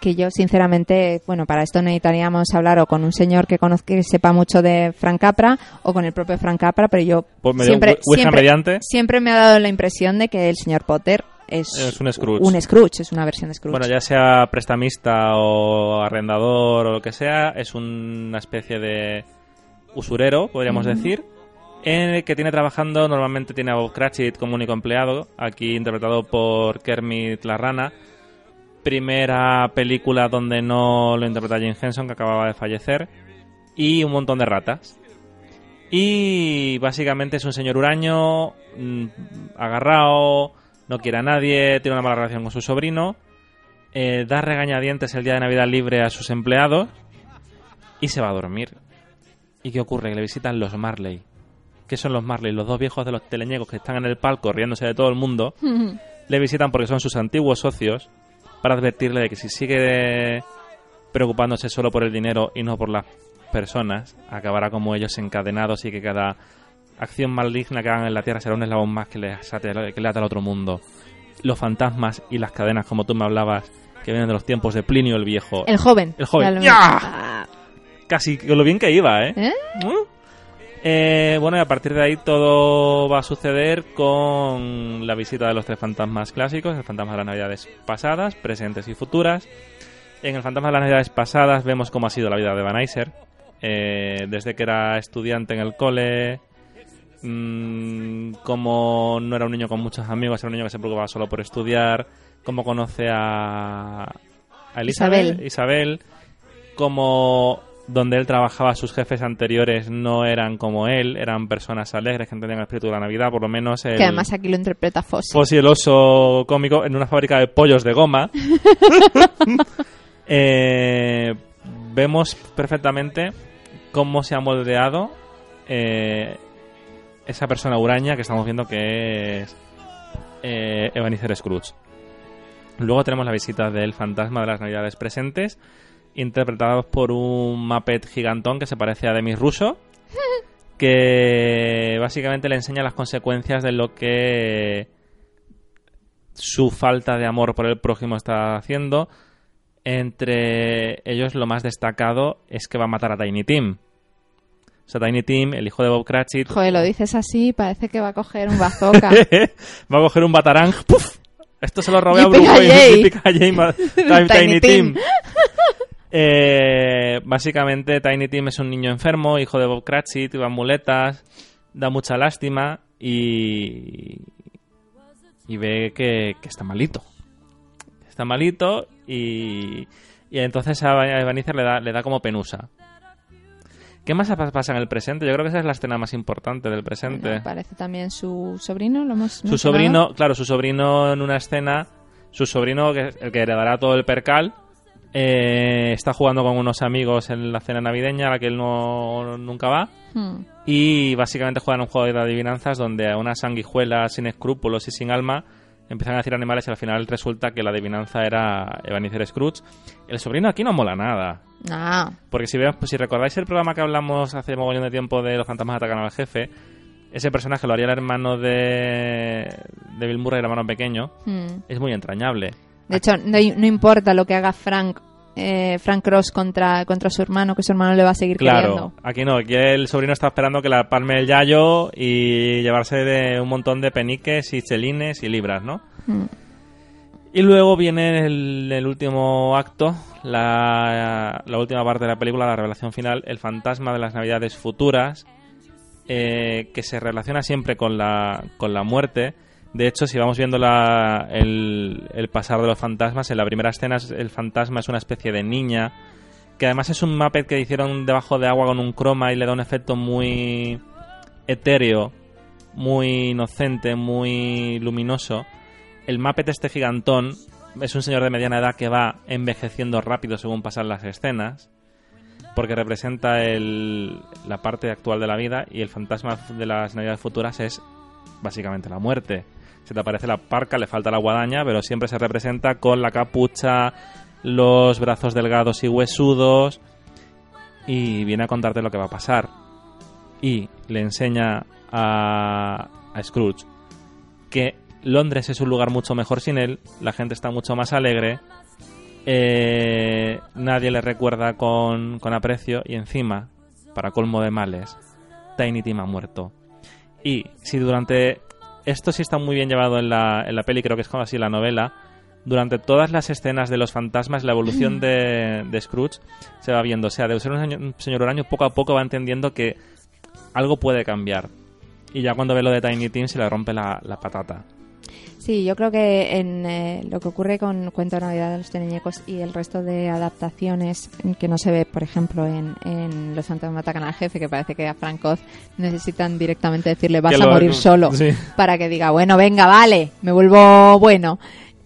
Speaker 2: Que yo, sinceramente, bueno, para esto necesitaríamos hablar o con un señor que conozca, que sepa mucho de Frank Capra o con el propio Frank Capra, pero yo
Speaker 1: Pues
Speaker 2: siempre, siempre, siempre me ha dado la impresión de que el señor Potter es,
Speaker 1: Es un Scrooge.
Speaker 2: un Scrooge, es una versión de Scrooge.
Speaker 1: Bueno, ya sea prestamista o arrendador o lo que sea, es una especie de usurero, podríamos decir, en el que tiene trabajando, normalmente tiene a Bob Cratchit como único empleado, aquí interpretado por Kermit la rana. Primera película donde no lo interpreta Jim Henson, que acababa de fallecer, y un montón de ratas. Y básicamente es un señor huraño, mm, agarrado, no quiere a nadie, tiene una mala relación con su sobrino, eh, da regañadientes el día de Navidad libre a sus empleados y se va a dormir. ¿Y qué ocurre? Que le visitan los Marley. ¿Qué son los Marley? Los dos viejos de los teleñecos que están en el palco riéndose de todo el mundo. le visitan porque son sus antiguos socios para advertirle de que si sigue preocupándose solo por el dinero y no por las personas, acabará como ellos encadenados y que cada acción maligna que hagan en la Tierra será un eslabón más que le, que le ata al otro mundo. Los fantasmas y las cadenas, como tú me hablabas, que vienen de los tiempos de Plinio el Viejo.
Speaker 2: El joven.
Speaker 1: El joven. ¡Ya! Casi lo bien que iba, ¿eh? ¿Eh? ¿Mm? ¿Eh? bueno, y a partir de ahí todo va a suceder con la visita de los tres fantasmas clásicos, el fantasma de las navidades pasadas, presentes y futuras. En el fantasma de las navidades pasadas vemos cómo ha sido la vida de Van Iser, eh, desde que era estudiante en el cole, mmm, como no era un niño con muchos amigos, era un niño que se preocupaba solo por estudiar, cómo conoce a, a Elizabeth, Isabel, Isabel como donde él trabajaba, sus jefes anteriores no eran como él, eran personas alegres que entendían el espíritu de la Navidad, por lo menos.
Speaker 2: que además aquí lo interpreta Fossi.
Speaker 1: Fossi, el oso cómico, en una fábrica de pollos de goma. eh, vemos perfectamente cómo se ha moldeado eh, esa persona huraña que estamos viendo que es eh, Ebenezer Scrooge. Luego tenemos la visita del fantasma de las navidades presentes, interpretados por un Muppet gigantón que se parece a Demis Russo, que básicamente le enseña las consecuencias de lo que su falta de amor por el prójimo está haciendo. Entre ellos, lo más destacado es que va a matar a Tiny Tim. O sea, Tiny Tim, el hijo de Bob Cratchit.
Speaker 2: Joder, lo dices así, parece que va a coger un bazooka.
Speaker 1: va a coger un batarang. ¡Puf! Esto se lo robé a Bruce Wayne. Tiny, Tim. Eh, básicamente, Tiny Tim es un niño enfermo, hijo de Bob Cratchit, va muletas, da mucha lástima y, y ve que, está malito. Está malito y, y entonces a Ebenezer le da, le da como penusa. ¿Qué más pasa en el presente? Yo creo que esa es la escena más importante del presente.
Speaker 2: Bueno, aparece también su sobrino, lo hemos
Speaker 1: Su sobrino, claro, su sobrino en una escena, su sobrino, que el que heredará todo el percal, eh, está jugando con unos amigos en la cena navideña a la que él no, nunca va. Hmm. Y básicamente juegan un juego de adivinanzas donde a una sanguijuela sin escrúpulos y sin alma empiezan a decir animales y al final resulta que la adivinanza era Ebenezer Scrooge. El sobrino aquí no mola nada.
Speaker 2: Ah.
Speaker 1: Porque si, pues si recordáis el programa que hablamos hace mogollón de tiempo de los fantasmas atacan al jefe, ese personaje lo haría el hermano de, de Bill Murray, el hermano pequeño. Hmm. Es muy entrañable.
Speaker 2: De hecho, no, importa lo que haga Frank eh, Frank Cross contra, contra su hermano, que su hermano le va a seguir
Speaker 1: claro, aquí no, aquí el sobrino está esperando que la palme el yayo y llevarse de un montón de peniques y chelines y libras, ¿no? Hmm. Y luego viene el, último acto, la, última parte de la película, la revelación final, el fantasma de las navidades futuras, eh, que se relaciona siempre con la, con la muerte. De hecho, si vamos viendo la, el, pasar de los fantasmas, en la primera escena el fantasma es una especie de niña, que además es un Muppet que hicieron debajo de agua con un croma y le da un efecto muy etéreo, muy inocente, muy luminoso el Muppet este gigantón es un señor de mediana edad que va envejeciendo rápido según pasan las escenas, porque representa el, la parte actual de la vida y el fantasma de las navidades futuras es básicamente la muerte. Se te aparece la parca, le falta la guadaña, pero siempre se representa con la capucha, los brazos delgados y huesudos y viene a contarte lo que va a pasar. Y le enseña a, a Scrooge que Londres es un lugar mucho mejor sin él, la gente está mucho más alegre, eh, nadie le recuerda con, aprecio y encima, para colmo de males, Tiny Tim ha muerto. Y si durante... Esto sí está muy bien llevado en la, en la peli, creo que es como así la novela. Durante todas las escenas de los fantasmas, la evolución de, de Scrooge se va viendo. O sea, de ser un señor, un poco a poco va entendiendo que algo puede cambiar. Y ya cuando ve lo de Tiny Tim se le rompe la, la patata.
Speaker 2: Sí, yo creo que en eh, lo que ocurre con Cuento de Navidad de los Teneñecos y el resto de adaptaciones que no se ve, por ejemplo, en, en Los Santos Matacan al Jefe, que parece que a Frank Oz necesitan directamente decirle vas a morir solo para que diga, bueno, venga, vale, me vuelvo bueno.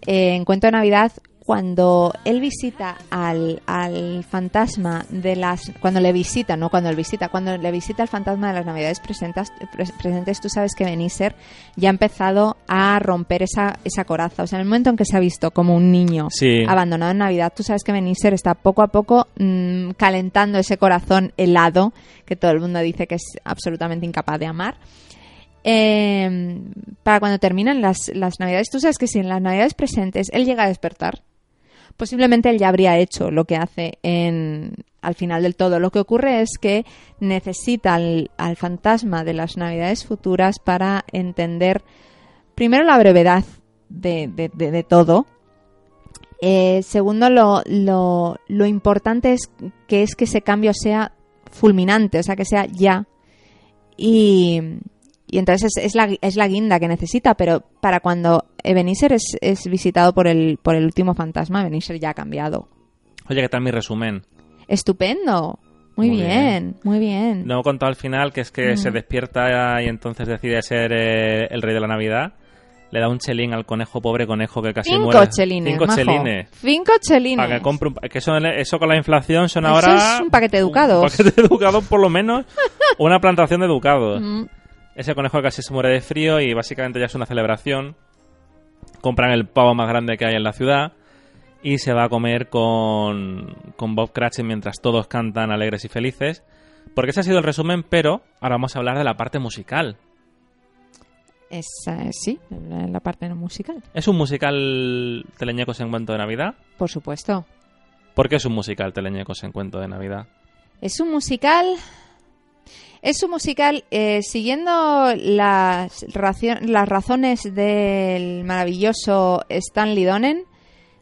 Speaker 2: Eh, en Cuento de Navidad, cuando él visita al, al fantasma de las... Cuando le visita, no cuando él visita, cuando le visita al fantasma de las navidades presentes, presentes tú sabes que Beniser ya ha empezado a romper esa, esa coraza. O sea, en el momento en que se ha visto como un niño abandonado en Navidad, tú sabes que Beniser está poco a poco mm, calentando ese corazón helado que todo el mundo dice que es absolutamente incapaz de amar. Eh, para cuando terminan las, las navidades, tú sabes que si en las navidades presentes él llega a despertar, posiblemente él ya habría hecho lo que hace en, al final del todo. Lo que ocurre es que necesita al, fantasma de las navidades futuras para entender primero la brevedad de, de, todo. Eh, segundo, lo, lo, lo importante es que es que ese cambio sea fulminante, o sea, que sea ya. Y, y entonces es, la, es la guinda que necesita, pero para cuando Ebenezer es, es visitado por el, por el último fantasma, Ebenezer ya ha cambiado.
Speaker 1: Oye, ¿qué tal mi resumen?
Speaker 2: Estupendo. Muy, bien, muy bien.
Speaker 1: No he contado al final que es que se despierta y entonces decide ser eh, el rey de la Navidad. Le da un chelín al conejo, pobre conejo que casi
Speaker 2: Cinco
Speaker 1: muere.
Speaker 2: Chelines,
Speaker 1: Cinco chelines.
Speaker 2: Cinco chelines.
Speaker 1: Para que compre que eso, eso, con la inflación son ahora...
Speaker 2: Eso es un paquete de educados.
Speaker 1: Un paquete de educados por lo menos. una plantación de educados. Ese conejo casi se muere de frío y básicamente ya es una celebración. Compran el pavo más grande que hay en la ciudad y se va a comer con, con Bob Cratchit mientras todos cantan alegres y felices. Porque ese ha sido el resumen, pero ahora vamos a hablar de la parte musical.
Speaker 2: Esa, sí, la parte musical.
Speaker 1: ¿Es un musical Teleñecos en cuento de Navidad?
Speaker 2: Por supuesto.
Speaker 1: ¿Por qué es un musical Teleñecos en cuento de Navidad?
Speaker 2: Es un musical es un musical eh, siguiendo las, las razones del maravilloso Stanley Donen.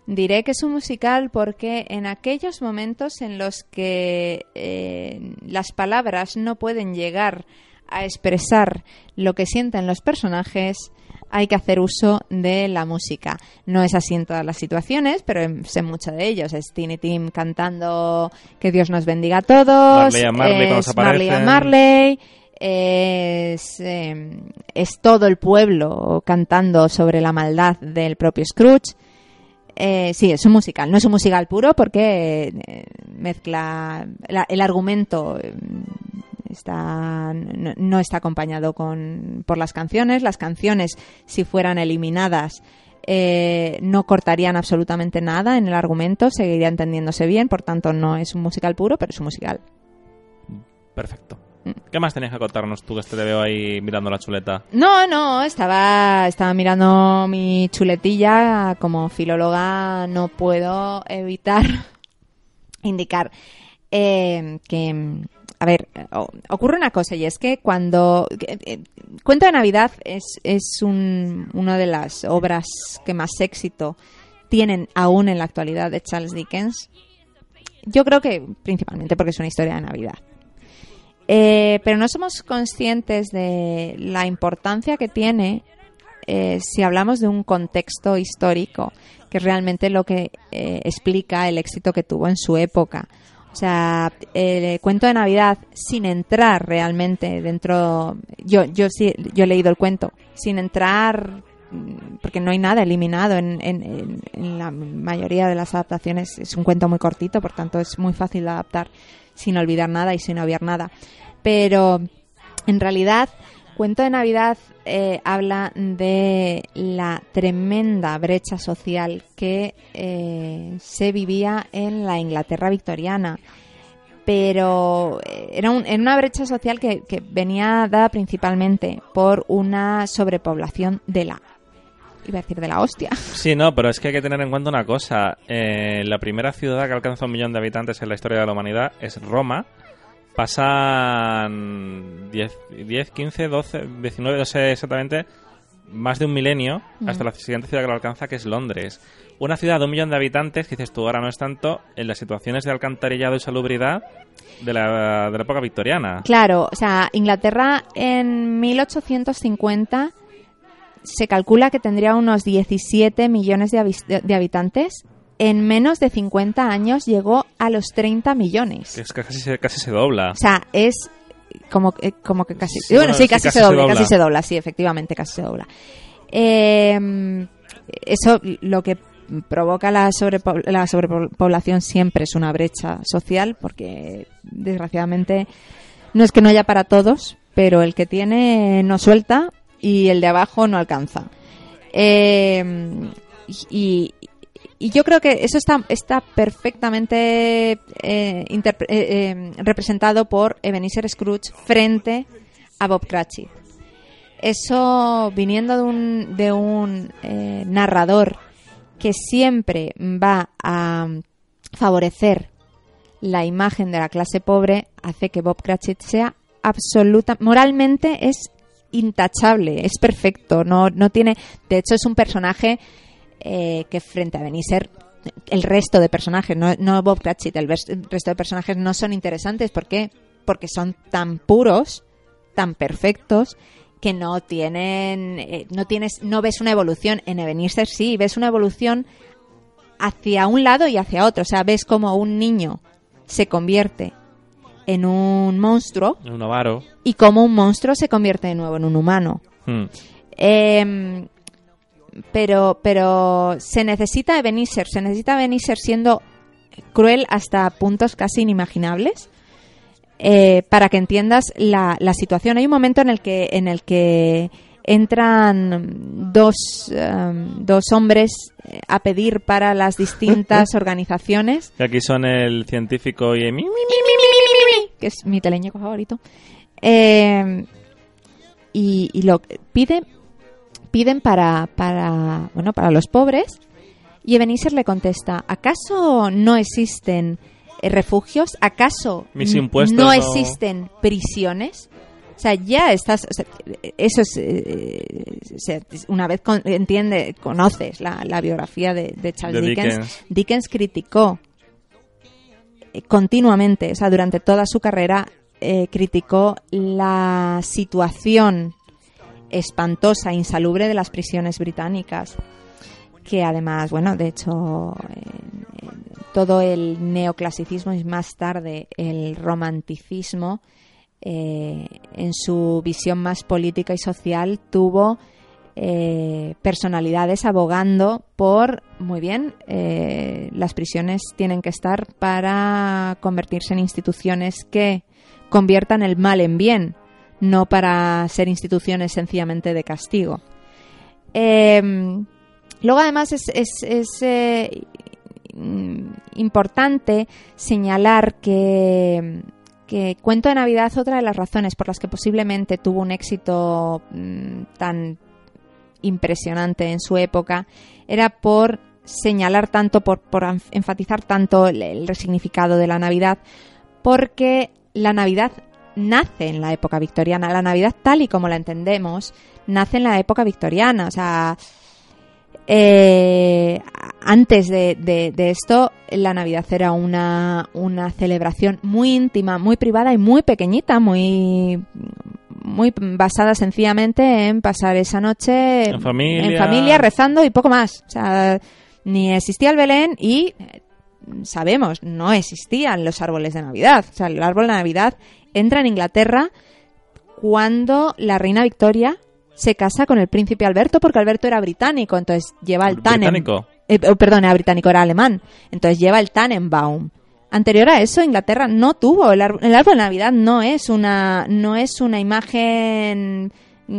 Speaker 2: Diré que es un musical porque en aquellos momentos en los que eh, las palabras no pueden llegar a expresar lo que sienten los personajes, hay que hacer uso de la música. No es así en todas las situaciones, pero sé mucho de ellos. Es Tiny Tim cantando Que Dios nos bendiga a todos.
Speaker 1: Marley
Speaker 2: es Marley a Marley. Es, em, es, todo el pueblo cantando sobre la maldad del propio Scrooge. Eh, sí, es un musical. No es un musical puro porque eh, mezcla el argumento em, está no, está acompañado con, por las canciones. Las canciones, si fueran eliminadas, eh, no cortarían absolutamente nada en el argumento, seguiría entendiéndose bien, por tanto no es un musical puro, pero es un musical.
Speaker 1: Perfecto. Mm. ¿Qué más tenías que contarnos tú que te veo ahí mirando la chuleta?
Speaker 2: No, no, estaba, estaba mirando mi chuletilla. Como filóloga no puedo evitar indicar eh, que a ver, ocurre una cosa y es que cuando... Eh, Cuento de Navidad es, es un, una de las obras que más éxito tienen aún en la actualidad de Charles Dickens. Yo creo que principalmente porque es una historia de Navidad. Eh, pero no somos conscientes de la importancia que tiene eh, si hablamos de un contexto histórico, que es realmente lo que explica el éxito que tuvo en su época. O sea, el cuento de Navidad sin entrar realmente dentro. Yo, yo sí, yo he leído el cuento sin entrar porque no hay nada eliminado en, en, en, la mayoría de las adaptaciones. Es un cuento muy cortito, por tanto es muy fácil de adaptar sin olvidar nada y sin obviar nada. Pero en realidad Cuento de Navidad eh, habla de la tremenda brecha social que eh, se vivía en la Inglaterra victoriana. Pero eh, era, una brecha social que, venía dada principalmente por una sobrepoblación de la iba decir de la hostia.
Speaker 1: Sí, no, pero es que hay que tener en cuenta una cosa. la primera ciudad que alcanza un millón de habitantes en la historia de la humanidad es Roma, pasan 10, 10, 15, 12, 19, no sé exactamente, más de un milenio hasta la siguiente ciudad que lo alcanza, que es Londres. Una ciudad de un millón de habitantes, que dices tú, ahora no es tanto, en las situaciones de alcantarillado y salubridad de la, de la época victoriana.
Speaker 2: Claro, o sea, Inglaterra en 1850 se calcula que tendría unos 17 millones de, de habitantes en menos de 50 años llegó a los 30 millones.
Speaker 1: Es que casi, casi se dobla.
Speaker 2: O sea, es como, como que casi... bueno, sí, casi, se, dobla, casi sí, efectivamente, casi se dobla. Em, eso lo que provoca la, la sobrepoblación siempre es una brecha social, porque desgraciadamente no es que no haya para todos, pero el que tiene no suelta y el de abajo no alcanza. Eh, y, yo creo que eso está, está perfectamente eh, eh, representado por Ebenezer Scrooge frente a Bob Cratchit. Eso viniendo de un, de un narrador que siempre va a favorecer la imagen de la clase pobre, hace que Bob Cratchit sea absoluta, moralmente es intachable, es perfecto, no, no tiene, de hecho es un personaje eh, que frente a Beniser el resto de personajes, no, no Bob Cratchit, el, resto de personajes no son interesantes, ¿por qué? Porque son tan puros, tan perfectos que no tienen, eh, no tienes, no ves una evolución. En Ebenezer sí, ves una evolución hacia un lado y hacia otro. O sea, ves como un niño se convierte en un monstruo.
Speaker 1: Un avaro.
Speaker 2: Y como un monstruo se convierte de nuevo en un humano. Hmm. Em, pero, pero se necesita Ebenezer, se necesita Ebenezer siendo cruel hasta puntos casi inimaginables. Eh, para que entiendas la, la, situación. Hay un momento en el que, en el que entran dos, em, dos hombres eh, a pedir para las distintas organizaciones.
Speaker 1: Y aquí son el científico y mi,
Speaker 2: que es mi teleñeco favorito. Em, y, y, lo piden piden para, para bueno para los pobres y Ebenezer le contesta ¿acaso no existen eh, refugios? ¿acaso no existen prisiones? O sea, ya estás. eso es. Eh, una vez entiende, conoces la, biografía de, Charles Dickens, Dickens, criticó eh, continuamente, o sea, durante toda su carrera, eh, criticó la situación espantosa, insalubre de las prisiones británicas, que además, bueno, de hecho, todo el neoclasicismo y más tarde el romanticismo eh, en su visión más política y social tuvo eh, personalidades abogando por, muy bien, eh, las prisiones tienen que estar para convertirse en instituciones que conviertan el mal en bien, no para ser instituciones sencillamente de castigo. Em, luego, además, es, es importante señalar que que Cuento de Navidad, otra de las razones por las que posiblemente tuvo un éxito mm, tan impresionante en su época, era por señalar tanto, por, enfatizar tanto el, resignificado de la Navidad, porque la Navidad nace en la época victoriana. La Navidad tal y como la entendemos, nace en la época victoriana. O sea, eh, antes de, esto, la Navidad era una, una celebración muy íntima, muy privada y muy pequeñita, muy muy basada sencillamente en pasar esa noche
Speaker 1: en familia.
Speaker 2: familia rezando y poco más. O sea, ni existía el Belén y sabemos, no existían los árboles de Navidad. O sea, el árbol de Navidad entra en Inglaterra cuando la reina Victoria se casa con el príncipe Alberto porque Alberto era británico, entonces lleva el
Speaker 1: Tannenbaum.
Speaker 2: Eh, oh, perdón, era británico, era alemán. Entonces lleva el Tannenbaum. Anterior a eso, Inglaterra no tuvo el, árbol, de Navidad no es una no es una imagen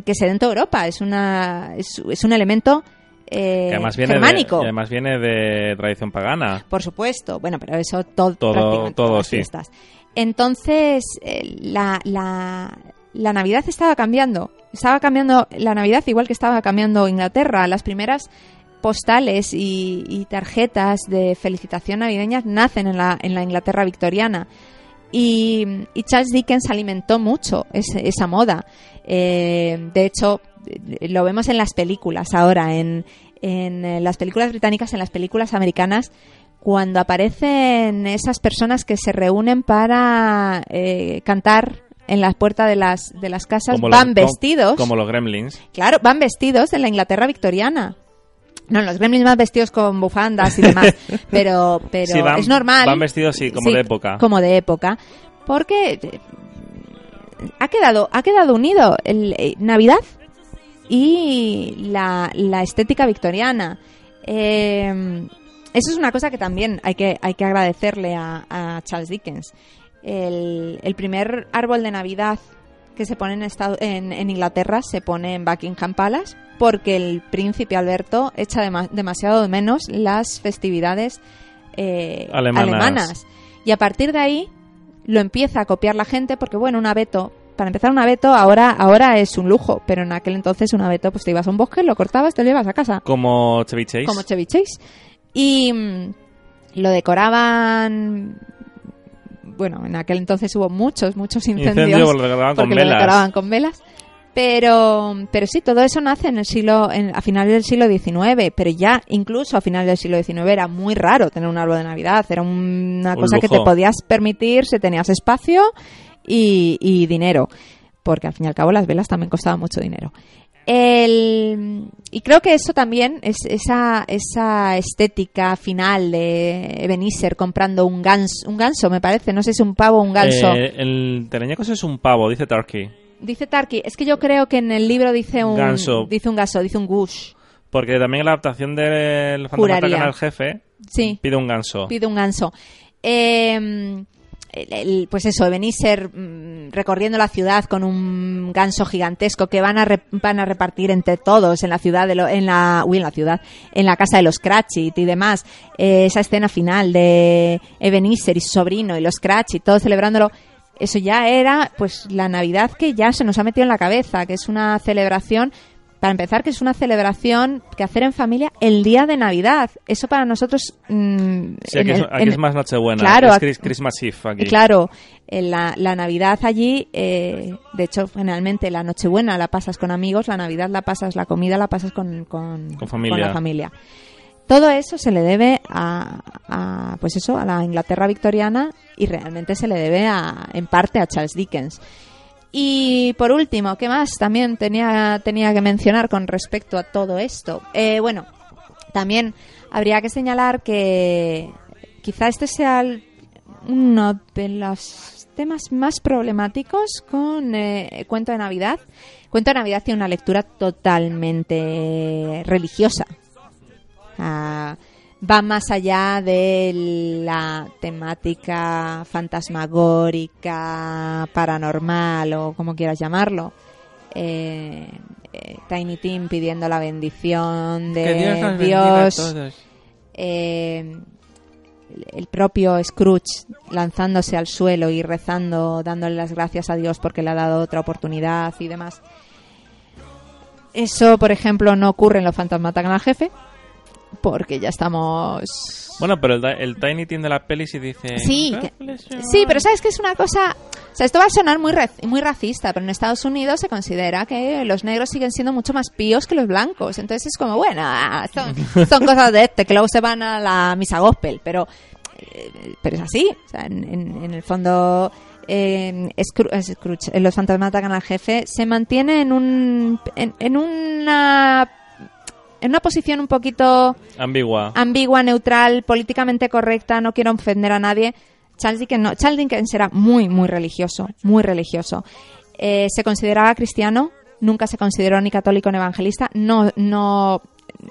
Speaker 2: que se dé en toda Europa, es una es, un elemento eh,
Speaker 1: además viene
Speaker 2: germánico.
Speaker 1: De, además viene de tradición pagana.
Speaker 2: Por supuesto, bueno, pero eso todo
Speaker 1: todo, todo sí.
Speaker 2: Entonces, eh, la, la, Navidad estaba cambiando. Estaba cambiando la Navidad igual que estaba cambiando Inglaterra. Las primeras postales y, tarjetas de felicitación navideñas nacen en la, en la Inglaterra victoriana. Y, Charles Dickens alimentó mucho esa moda. Eh, de hecho, lo vemos en las películas ahora, en, en las películas británicas, en las películas americanas, cuando aparecen esas personas que se reúnen para eh, cantar en las puertas de las, de las casas van vestidos.
Speaker 1: Como, los gremlins.
Speaker 2: Claro, van vestidos en la Inglaterra victoriana. No, los gremlins van vestidos con bufandas y demás, pero, pero es normal.
Speaker 1: Van vestidos, sí, como de época.
Speaker 2: Como de época. Porque eh, ha quedado, ha quedado unido el, eh, Navidad y la, la estética victoriana. Eh, eso es una cosa que también hay que, hay que agradecerle a, Charles Dickens. El, el, primer árbol de Navidad que se pone en, estado, en, en, Inglaterra se pone en Buckingham Palace porque el príncipe Alberto echa demasiado de menos las festividades eh, alemanas. Y a partir de ahí lo empieza a copiar la gente porque, bueno, un abeto, para empezar un abeto ahora, ahora es un lujo, pero en aquel entonces un abeto pues te ibas a un bosque, lo cortabas, te lo llevas a casa.
Speaker 1: Como Chevy Chase.
Speaker 2: Como Chevy Chase. Y mm, lo decoraban bueno, en aquel entonces hubo muchos, muchos incendios porque lo decoraban con velas. Pero, pero sí, todo eso nace en el siglo, a finales del siglo XIX, pero ya incluso a finales del siglo XIX era muy raro tener un árbol de Navidad, era una cosa que te podías permitir si tenías espacio y, y dinero, porque al fin y al cabo las velas también costaban mucho dinero. El, y creo que eso también es esa, esa estética final de Ebenezer comprando un ganso, un ganso, me parece, no sé si es un pavo o un ganso.
Speaker 1: Eh, el teleñecos es un pavo, dice Turkey.
Speaker 2: Dice Turkey, es que yo creo que en el libro dice un
Speaker 1: ganso.
Speaker 2: dice un ganso, dice un gush.
Speaker 1: Porque también en la adaptación del Fantasma Canal Jefe
Speaker 2: sí,
Speaker 1: pide un ganso.
Speaker 2: Pide un ganso. Eh, pues eso, Ebenezer mm, recorriendo la ciudad con un ganso gigantesco que van a, van a repartir entre todos en la ciudad, de en la, uy, en la ciudad, en la casa de los Cratchit y demás. Eh, esa escena final de Ebenezer y su sobrino y los Cratchit, todos celebrándolo. Eso ya era, pues, la Navidad que ya se nos ha metido en la cabeza, que es una celebración para empezar, que es una celebración que hacer en familia el día de Navidad. Eso para nosotros...
Speaker 1: Mm, sí, aquí, es, más Nochebuena.
Speaker 2: Claro,
Speaker 1: es Christmas Eve aquí.
Speaker 2: Claro, la, la Navidad allí, eh, de hecho, generalmente la Nochebuena la pasas con amigos, la Navidad la pasas, la comida la pasas con, con,
Speaker 1: familia.
Speaker 2: la familia. Todo eso se le debe a, a, pues eso, a la Inglaterra victoriana y realmente se le debe a, en parte a Charles Dickens. Y por último, ¿qué más también tenía, tenía que mencionar con respecto a todo esto? Eh, bueno, también habría que señalar que quizá este sea uno de los temas más problemáticos con eh, Cuento de Navidad. Cuento de Navidad tiene una lectura totalmente religiosa. Ah, va más allá de la temática fantasmagórica, paranormal o como quieras llamarlo. Eh, eh, Tiny Tim pidiendo la bendición de Dios. Eh, el propio Scrooge lanzándose al suelo y rezando, dándole las gracias a Dios porque le ha dado otra oportunidad y demás. Eso, por ejemplo, no ocurre en Los fantasmas al jefe, porque ya estamos...
Speaker 1: Bueno, pero el, Tiny Tim de la peli sí dice...
Speaker 2: Sí, sí, pero sabes que es una cosa... O sea, esto va a sonar muy, muy racista, pero en Estados Unidos se considera que los negros siguen siendo mucho más píos que los blancos. Entonces es como, bueno, ah, son, cosas de este, que luego se van a la misa gospel, pero, eh, pero es así. O sea, en, el fondo... Eh, Scrooge, los fantasmas atacan al jefe, se mantiene en un en, en una en una posición un poquito
Speaker 1: ambigua,
Speaker 2: ambigua, neutral, políticamente correcta, no quiero ofender a nadie. Charles Dickens, no, Charles Dickens era muy, muy religioso, muy religioso. Eh, se consideraba cristiano, nunca se consideró ni católico ni evangelista, no, no,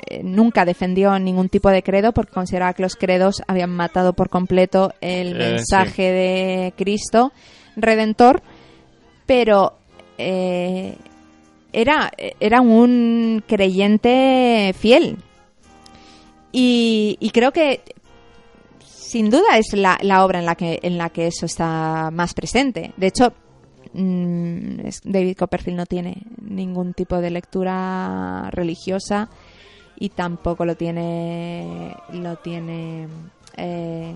Speaker 2: eh, nunca defendió ningún tipo de credo porque consideraba que los credos habían matado por completo el eh, mensaje de Cristo Redentor, pero era, era un creyente fiel. Y, creo que sin duda es la, la, obra en la, que, en la que eso está más presente. De hecho, mm, David Copperfield no tiene ningún tipo de lectura religiosa y tampoco lo tiene, lo tiene eh,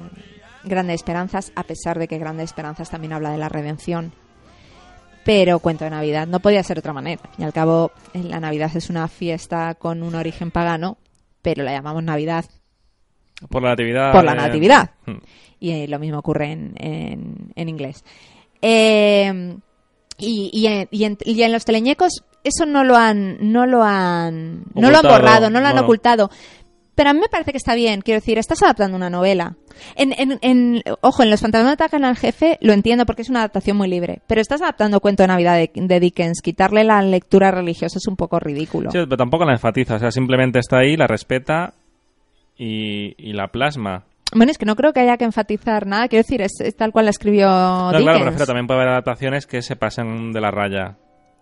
Speaker 2: Grandes Esperanzas, a pesar de que Grandes Esperanzas también habla de la redención pero cuento de Navidad. No podía ser de otra manera. Y al cabo, la Navidad es una fiesta con un origen pagano, pero la llamamos Navidad.
Speaker 1: Por la natividad.
Speaker 2: Por la natividad. Hmm. Y eh, lo mismo ocurre en, en, inglés. Eh, y, y, en, y, en, los teleñecos eso no lo han no lo han no lo han borrado no lo han ocultado pero a mí me parece que está bien. Quiero decir, estás adaptando una novela. En, en, en, ojo, en Los fantasmas atacan al jefe lo entiendo porque es una adaptación muy libre. Pero estás adaptando cuento de Navidad de, Dickens. Quitarle la lectura religiosa es un poco ridículo.
Speaker 1: Sí, pero tampoco la enfatiza. O sea, simplemente está ahí, la respeta y, la plasma.
Speaker 2: Bueno, es que no creo que haya que enfatizar nada. Quiero decir, es, tal cual la escribió no, Claro,
Speaker 1: pero también puede haber adaptaciones que se pasen de la raya.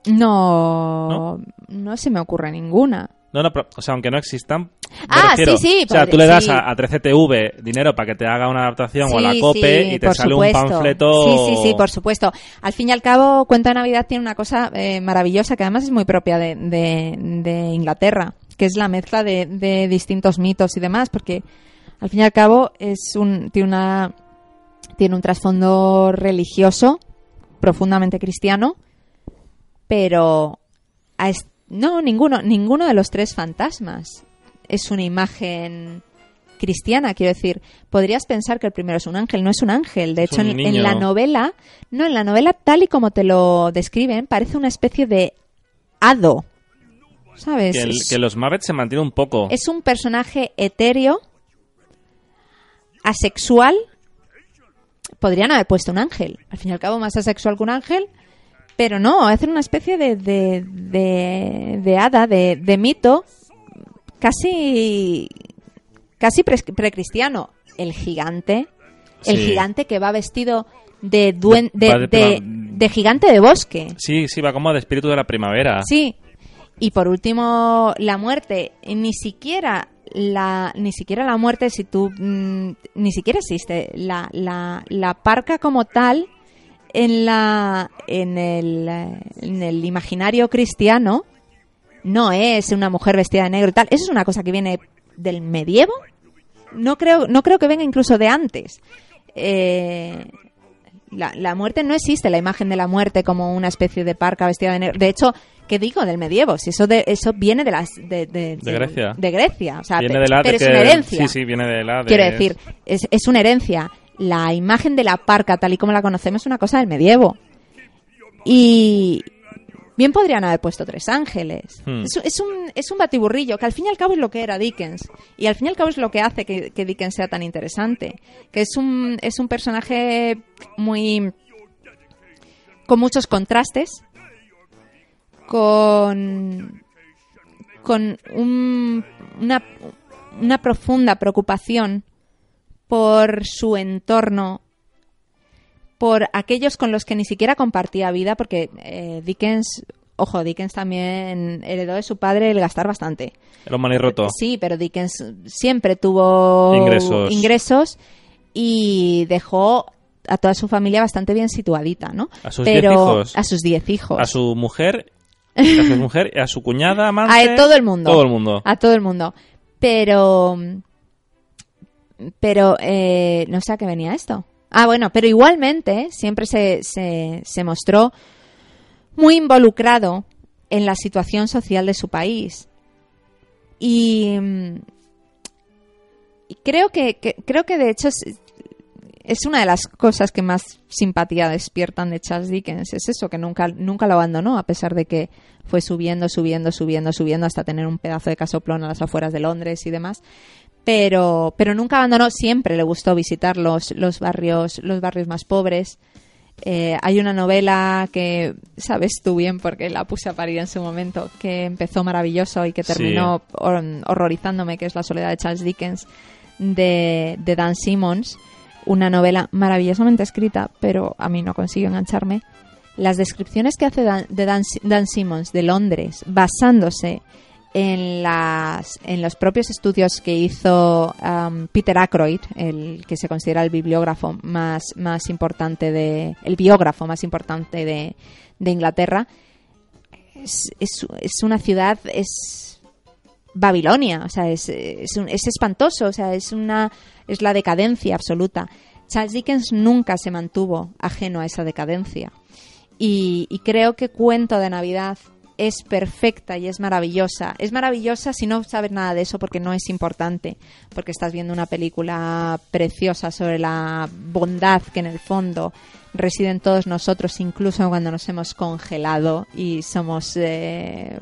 Speaker 2: No, no, se me ocurre ninguna.
Speaker 1: No, no, o sea, aunque no existan.
Speaker 2: Ah, sí, sí.
Speaker 1: O sea, tú le das a, 13TV dinero para que te haga una adaptación o a la COPE y te sale un panfleto.
Speaker 2: Sí, sí, sí, por supuesto. Al fin y al cabo, Cuenta de Navidad tiene una cosa eh, maravillosa que además es muy propia de, de, Inglaterra, que es la mezcla de, de, distintos mitos y demás, porque al fin y al cabo es un, tiene, una, tiene un trasfondo religioso profundamente cristiano pero no, ninguno, ninguno de los tres fantasmas es una imagen cristiana, quiero decir, podrías pensar que el primero es un ángel, no es un ángel. De hecho, en, la novela, no, en la novela tal y como te lo describen, parece una especie de hado. ¿Sabes?
Speaker 1: Que, que los Mavets se mantiene un poco.
Speaker 2: Es un personaje etéreo, asexual. Podrían haber puesto un ángel. Al fin y al cabo, más asexual que un ángel. Pero no, hacer una especie de, de, de, hada, de, de, mito, casi, casi precristiano. el gigante, el gigante que va vestido de, de, de, gigante de bosque.
Speaker 1: Sí, sí, va como de espíritu de la primavera.
Speaker 2: Sí. Y por último, la muerte. Ni siquiera la, ni siquiera la muerte, si tú. Mm, ni siquiera existe. La, la, la parca como tal en, la, en, el, en el imaginario cristiano no es una mujer vestida de negro y tal. Eso es una cosa que viene del medievo. No creo, no creo que venga incluso de antes. Eh, la, la, muerte no existe, la imagen de la muerte como una especie de parca vestida de negro. De hecho, ¿qué digo del medievo? Si eso de, eso viene de las de, de,
Speaker 1: Grecia.
Speaker 2: De Grecia, o sea, pero, es una herencia.
Speaker 1: Sí, sí, viene de la.
Speaker 2: Quiero decir, es, es una herencia la imagen de la parca tal y como la conocemos es una cosa del medievo. Y bien podrían haber puesto tres ángeles. Hmm. Es, un, es un batiburrillo, que al fin y al cabo es lo que era Dickens. Y al fin y al cabo es lo que hace que, Dickens sea tan interesante. Que es un, es un personaje muy... con muchos contrastes, con... con una, una profunda preocupación por su entorno, por aquellos con los que ni siquiera compartía vida, porque eh, Dickens, ojo, Dickens también heredó de su padre el gastar bastante.
Speaker 1: Era un roto.
Speaker 2: Sí, pero Dickens siempre tuvo ingresos, y dejó a toda su familia bastante bien situadita, ¿no?
Speaker 1: A sus diez hijos.
Speaker 2: A sus diez hijos.
Speaker 1: A su mujer, a su mujer, a su cuñada, amante.
Speaker 2: A todo el mundo.
Speaker 1: Todo el mundo.
Speaker 2: A todo el mundo. Pero pero eh, no sé a qué venía esto. Ah, bueno, pero igualmente siempre se, se, mostró muy involucrado en la situación social de su país. Y, creo que, creo que de hecho es, es, una de las cosas que más simpatía despiertan de Charles Dickens. Es eso, que nunca, nunca lo abandonó, a pesar de que fue subiendo, subiendo, subiendo, subiendo hasta tener un pedazo de casoplón a las afueras de Londres y demás pero, pero nunca abandonó, siempre le gustó visitar los, los, barrios, los barrios más pobres. Eh, hay una novela que sabes tú bien porque la puse a parir en su momento, que empezó maravilloso y que terminó horrorizándome, que es La soledad de Charles Dickens, de, de Dan Simmons. Una novela maravillosamente escrita, pero a mí no consigo engancharme. Las descripciones que hace de Dan, Dan Simmons de Londres, basándose en, las, en los propios estudios que hizo um, Peter Ackroyd, el que se considera el bibliógrafo más, más importante de, el biógrafo más importante de, de Inglaterra, es, es, una ciudad, es Babilonia, o sea, es, es, es, espantoso, o sea, es una, es la decadencia absoluta. Charles Dickens nunca se mantuvo ajeno a esa decadencia. Y creo que Cuento de Navidad es perfecta y es maravillosa. Es maravillosa si no sabes nada de eso porque no es importante, porque estás viendo una película preciosa sobre la bondad que en el fondo reside en todos nosotros, incluso cuando nos hemos congelado y somos eh,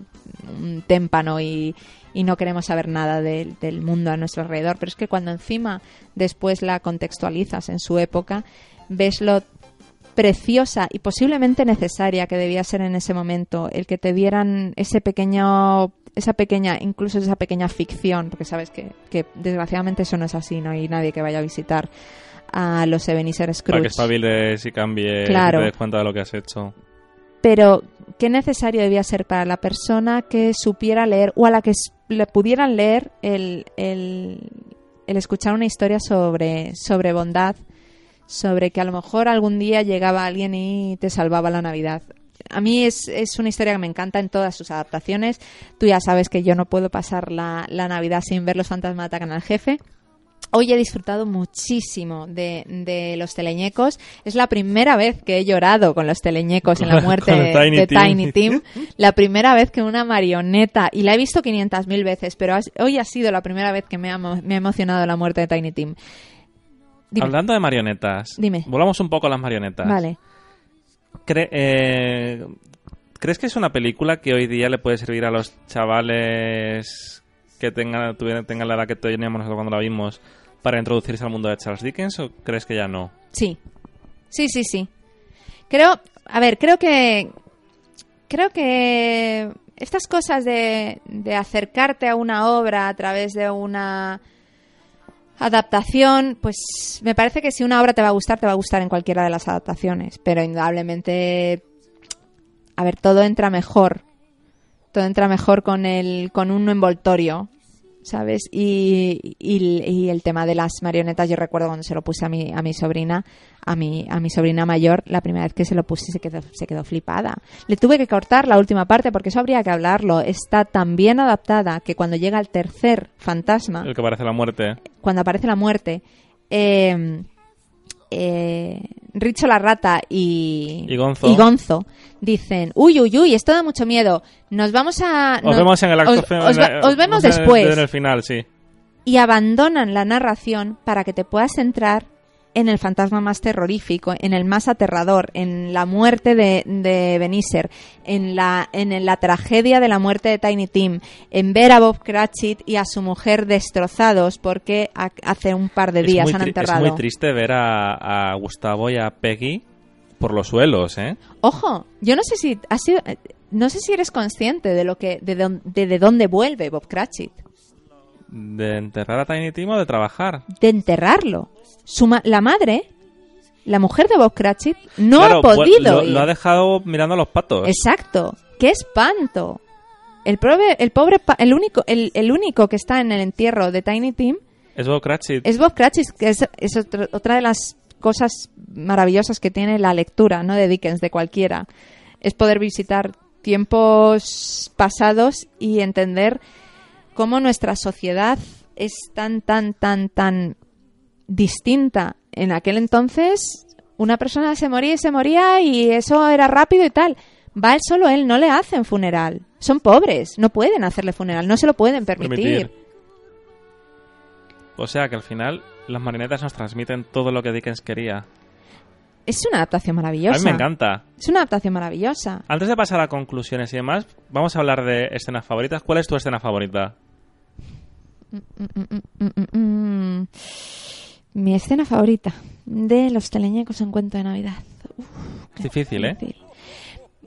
Speaker 2: un témpano y, no queremos saber nada del mundo a nuestro alrededor. Pero es que cuando encima después la contextualizas en su época, ves lo preciosa y posiblemente necesaria que debía ser en ese momento, el que te dieran ese pequeño esa pequeña, incluso esa pequeña ficción, porque sabes que, que desgraciadamente eso no es así, no hay nadie que vaya a visitar a los Ebenezer Scrooge.
Speaker 1: Para que espabiles y cambie claro. y te des cuenta de lo que has hecho.
Speaker 2: Pero, ¿qué necesario debía ser para la persona que supiera leer o a la que le pudieran leer el, el, el escuchar una historia sobre, sobre bondad, sobre que a lo mejor algún día llegaba alguien y te salvaba la Navidad? a mí es, es, una historia que me encanta en todas sus adaptaciones. Tú ya sabes que yo no puedo pasar la, la Navidad sin ver los fantasmas atacan al jefe. Hoy he disfrutado muchísimo de, de, los teleñecos. Es la primera vez que he llorado con los teleñecos en la muerte de, Tiny, Tim. La primera vez que una marioneta, y la he visto 500.000 veces, pero hoy ha sido la primera vez que me ha, me ha emocionado la muerte de Tiny
Speaker 1: Hablando de marionetas,
Speaker 2: Dime.
Speaker 1: volvamos un poco a las marionetas.
Speaker 2: Vale.
Speaker 1: Eh, ¿Crees que es una película que hoy día le puede servir a los chavales que tengan, tengan la edad que teníamos nosotros cuando la vimos para introducirse al mundo de Charles Dickens o crees que ya no?
Speaker 2: Sí. Sí, sí, sí. Creo, a ver, creo que creo que estas cosas de, de acercarte a una obra a través de una Adaptación, pues me parece que si una obra te va a gustar, te va a gustar en cualquiera de las adaptaciones, pero indudablemente, a ver, todo entra mejor, todo entra mejor con el, con un envoltorio ¿sabes? Y, y, el tema de las marionetas, yo recuerdo cuando se lo puse a mi, a mi sobrina, a mi, a mi sobrina mayor, la primera vez que se lo puse se quedó, se quedó flipada. Le tuve que cortar la última parte porque eso habría que hablarlo. Está tan bien adaptada que cuando llega el tercer fantasma...
Speaker 1: El que aparece la muerte.
Speaker 2: Cuando aparece la muerte... Eh, eh, Richo la rata y,
Speaker 1: y, Gonzo.
Speaker 2: y, Gonzo. dicen, uy, uy, uy, esto da mucho miedo. Nos vamos a...
Speaker 1: Os vemos en el acto
Speaker 2: os, os, vemos después.
Speaker 1: En el final, sí.
Speaker 2: Y abandonan la narración para que te puedas entrar en el fantasma más terrorífico, en el más aterrador, en la muerte de, de Beniser, en la, en la tragedia de la muerte de Tiny Tim, en ver a Bob Cratchit y a su mujer destrozados porque hace un par de días han enterrado.
Speaker 1: Es muy triste ver a, Gustavo y a Peggy por los suelos, ¿eh?
Speaker 2: Ojo, yo no sé si ha sido, no sé si eres consciente de lo que de, de, de dónde vuelve Bob Cratchit.
Speaker 1: ¿De enterrar a Tiny Tim o de trabajar?
Speaker 2: De enterrarlo la madre, la mujer de Bob Cratchit, no ha podido.
Speaker 1: Lo, lo, ha dejado mirando a los patos.
Speaker 2: Exacto. ¡Qué espanto! El pobre, el pobre, el único, el, el único que está en el entierro de Tiny Tim
Speaker 1: es Bob Cratchit.
Speaker 2: Es Bob Cratchit, que es, es otra de las cosas maravillosas que tiene la lectura, no de Dickens, de cualquiera. Es poder visitar tiempos pasados y entender cómo nuestra sociedad es tan, tan, tan, tan distinta. En aquel entonces una persona se moría y se moría y eso era rápido y tal. Va él solo él, no le hacen funeral. Son pobres, no pueden hacerle funeral, no se lo pueden permitir.
Speaker 1: O sea que al final las marionetas nos transmiten todo lo que Dickens quería.
Speaker 2: Es una adaptación maravillosa.
Speaker 1: A mí me encanta.
Speaker 2: Es una adaptación maravillosa.
Speaker 1: Antes de pasar a conclusiones y demás, vamos a hablar de escenas favoritas. ¿Cuál es tu escena favorita?
Speaker 2: Mm, mm, mm, mi escena favorita de los teleñecos en cuento de Navidad.
Speaker 1: difícil, ¿eh?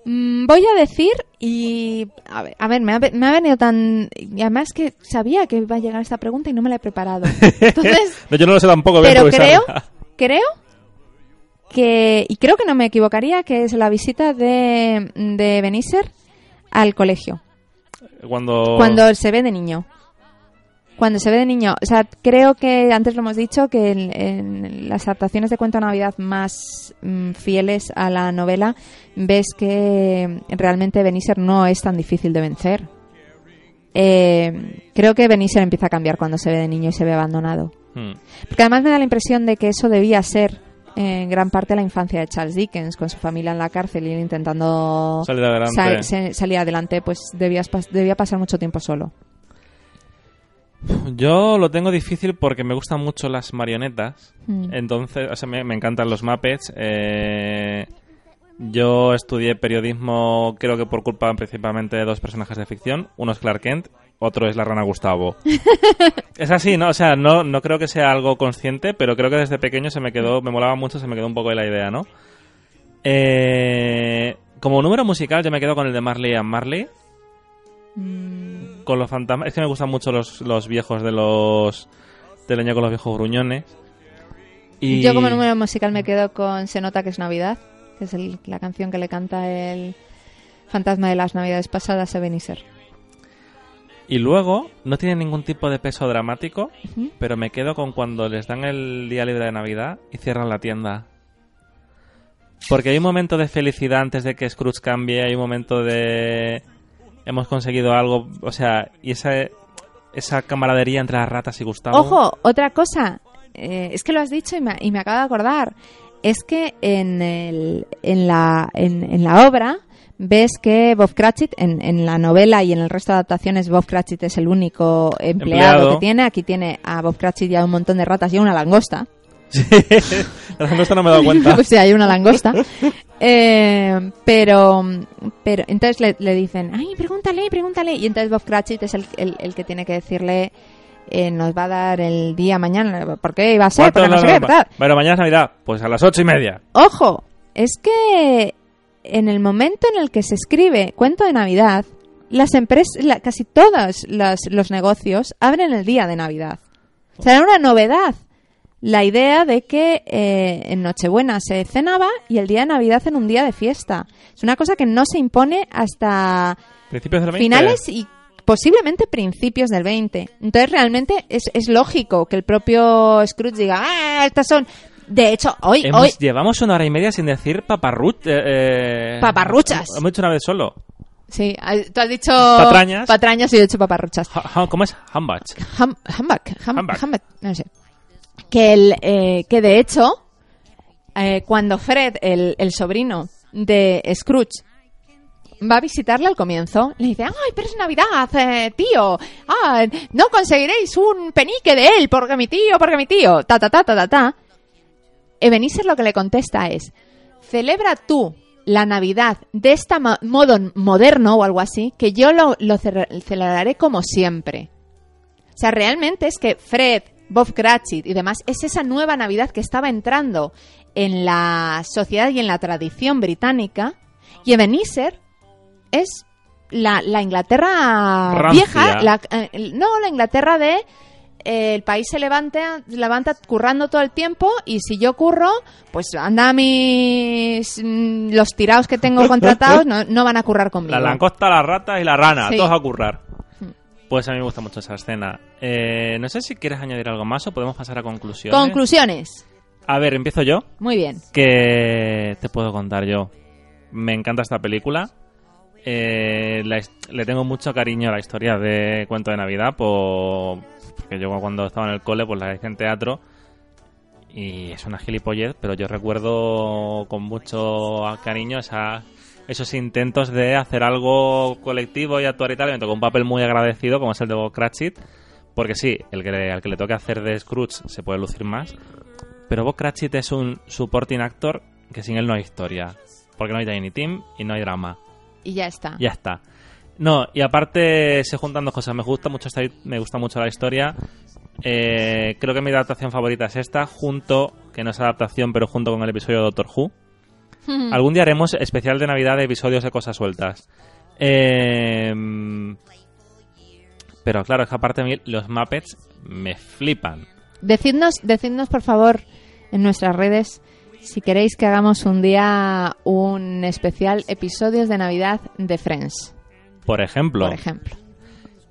Speaker 2: Voy a decir, y a ver, me, ha, venido tan... Y además que sabía que iba a llegar esta pregunta y no me la he preparado. Entonces,
Speaker 1: yo no lo sé tampoco.
Speaker 2: Pero creo, creo que, y creo que no me equivocaría, que es la visita de, de Beniser al colegio.
Speaker 1: Cuando...
Speaker 2: Cuando se ve de niño cuando se ve de niño, o sea, creo que antes lo hemos dicho que en, las adaptaciones de cuento de Navidad más mm, fieles a la novela ves que realmente Beniser no es tan difícil de vencer. Eh, creo que Beniser empieza a cambiar cuando se ve de niño y se ve abandonado. Hmm. Porque además me da la impresión de que eso debía ser en gran parte la infancia de Charles Dickens, con su familia en la cárcel y intentando
Speaker 1: salir adelante,
Speaker 2: salir adelante pues debía, debía pasar mucho tiempo solo.
Speaker 1: Yo lo tengo difícil porque me gustan mucho las marionetas. Mm. Entonces, o sea, me, encantan los Muppets. Eh, yo estudié periodismo, creo que por culpa principalmente de dos personajes de ficción. Uno es Clark Kent, otro es la rana Gustavo. es así, ¿no? O sea, no, no creo que sea algo consciente, pero creo que desde pequeño se me quedó, me molaba mucho, se me quedó un poco de la idea, ¿no? Eh, como número musical, yo me quedo con el de Marley and Marley. Mm. Con los fantasmas. Es que me gustan mucho los, los viejos de los. del año con los viejos gruñones. Y...
Speaker 2: Yo como número musical me quedo con Se nota que es Navidad, que es el- la canción que le canta el fantasma de las Navidades pasadas a Beniser.
Speaker 1: Y luego, no tiene ningún tipo de peso dramático, pero me quedo con cuando les dan el día libre de Navidad y cierran la tienda. Porque hay un momento de felicidad antes de que Scrooge cambie, hay un momento de... Hemos conseguido algo, o sea, y esa, esa camaradería entre las ratas y Gustavo.
Speaker 2: Ojo, otra cosa, eh, es que lo has dicho y me, y me acabo de acordar, es que en, el, en, la, en, en la obra ves que Bob Cratchit, en, en la novela y en el resto de adaptaciones, Bob Cratchit es el único empleado,
Speaker 1: Empleado.
Speaker 2: que tiene. Aquí tiene a Bob Cratchit y a un montón de ratas y a una langosta.
Speaker 1: Sí, la langosta no me he dado cuenta.
Speaker 2: pues sí, hay una langosta. Eh, pero, pero entonces le, le dicen, ay, pregúntale, pregúntale. Y entonces Bob Cratchit es el, el, el que tiene que decirle, eh, nos va a dar el día mañana. ¿Por qué iba a ser? Porque no sé qué, tal.
Speaker 1: Bueno, mañana es Navidad, pues a las ocho y media.
Speaker 2: Ojo, es que en el momento en el que se escribe cuento de Navidad, las empresas, la- casi todos los, los negocios abren el día de Navidad. O sea, era una novedad la idea de que eh, en Nochebuena se cenaba y el día de Navidad en un día de fiesta. Es una cosa que no se impone hasta
Speaker 1: Principios del 20.
Speaker 2: finales y posiblemente principios del 20. Entonces realmente es, es lógico que el propio Scrooge diga, ah, estas son... De hecho, hoy,
Speaker 1: Hemos-
Speaker 2: hoy,
Speaker 1: Llevamos una hora y media sin decir paparruch. eh, eh,
Speaker 2: Paparruchas.
Speaker 1: Hemos dicho una vez solo.
Speaker 2: Sí, tú has dicho
Speaker 1: Patrañas.
Speaker 2: patrañas y yo he dicho paparruchas.
Speaker 1: Ha- ha- ¿Cómo es? Hambach.
Speaker 2: Ham, Hambach, ham-
Speaker 1: Hambach.
Speaker 2: Hambach, no sé. Que, el, eh, que de hecho, eh, cuando Fred, el, el sobrino de Scrooge, va a visitarle al comienzo, le dice, ay, pero es Navidad, eh, tío, ah, no conseguiréis un penique de él, porque mi tío, porque mi tío, ta, ta, ta, ta, ta, ta. Ebenezer lo que le contesta es, celebra tú la Navidad de este modo moderno o algo así, que yo lo, lo ce- celebraré como siempre. O sea, realmente es que Fred, Bob Cratchit y demás es esa nueva Navidad que estaba entrando en la sociedad y en la tradición británica. Y Ebenezer es la, la Inglaterra
Speaker 1: Rancia.
Speaker 2: vieja, la- eh, no, la Inglaterra de eh, el país se levanta, levanta currando todo el tiempo y si yo curro, pues anda mis mm, los tirados que tengo contratados no, no van a currar conmigo.
Speaker 1: La langosta, la rata y la rana.
Speaker 2: Sí.
Speaker 1: Todos a currar. Pues a mí me gusta mucho esa escena. Eh, no sé si quieres añadir algo más o podemos pasar a conclusiones.
Speaker 2: Conclusiones.
Speaker 1: a ver, empiezo yo.
Speaker 2: Muy bien.
Speaker 1: que te puedo contar yo? Me encanta esta película. Eh, la le tengo mucho cariño a la historia de Cuento de Navidad, por- porque yo cuando estaba en el cole pues la hice en teatro y es una gilipollez, pero yo recuerdo con mucho cariño esa, esos intentos de hacer algo colectivo y actuar y tal. y Me tocó un papel muy agradecido como es el de Bob Cratchit, porque sí, el que al que le toque hacer de Scrooge se puede lucir más, pero Bob Cratchit es un supporting actor que sin él no hay historia. Porque no hay Tiny Team y no hay drama.
Speaker 2: Y ya está.
Speaker 1: Ya está. No, y aparte se juntan dos cosas. Me gusta mucho esta, me gusta mucho la historia. Eh, creo que mi adaptación favorita es esta, junto, que no es adaptación, pero junto con el episodio de Doctor Who. Algún día haremos especial de Navidad de episodios de cosas sueltas. Eh, pero claro, es que aparte a mí los Muppets me flipan.
Speaker 2: Decidnos, decidnos por favor en nuestras redes si queréis que hagamos un día un especial episodios de Navidad de Friends,
Speaker 1: Por ejemplo.
Speaker 2: por ejemplo.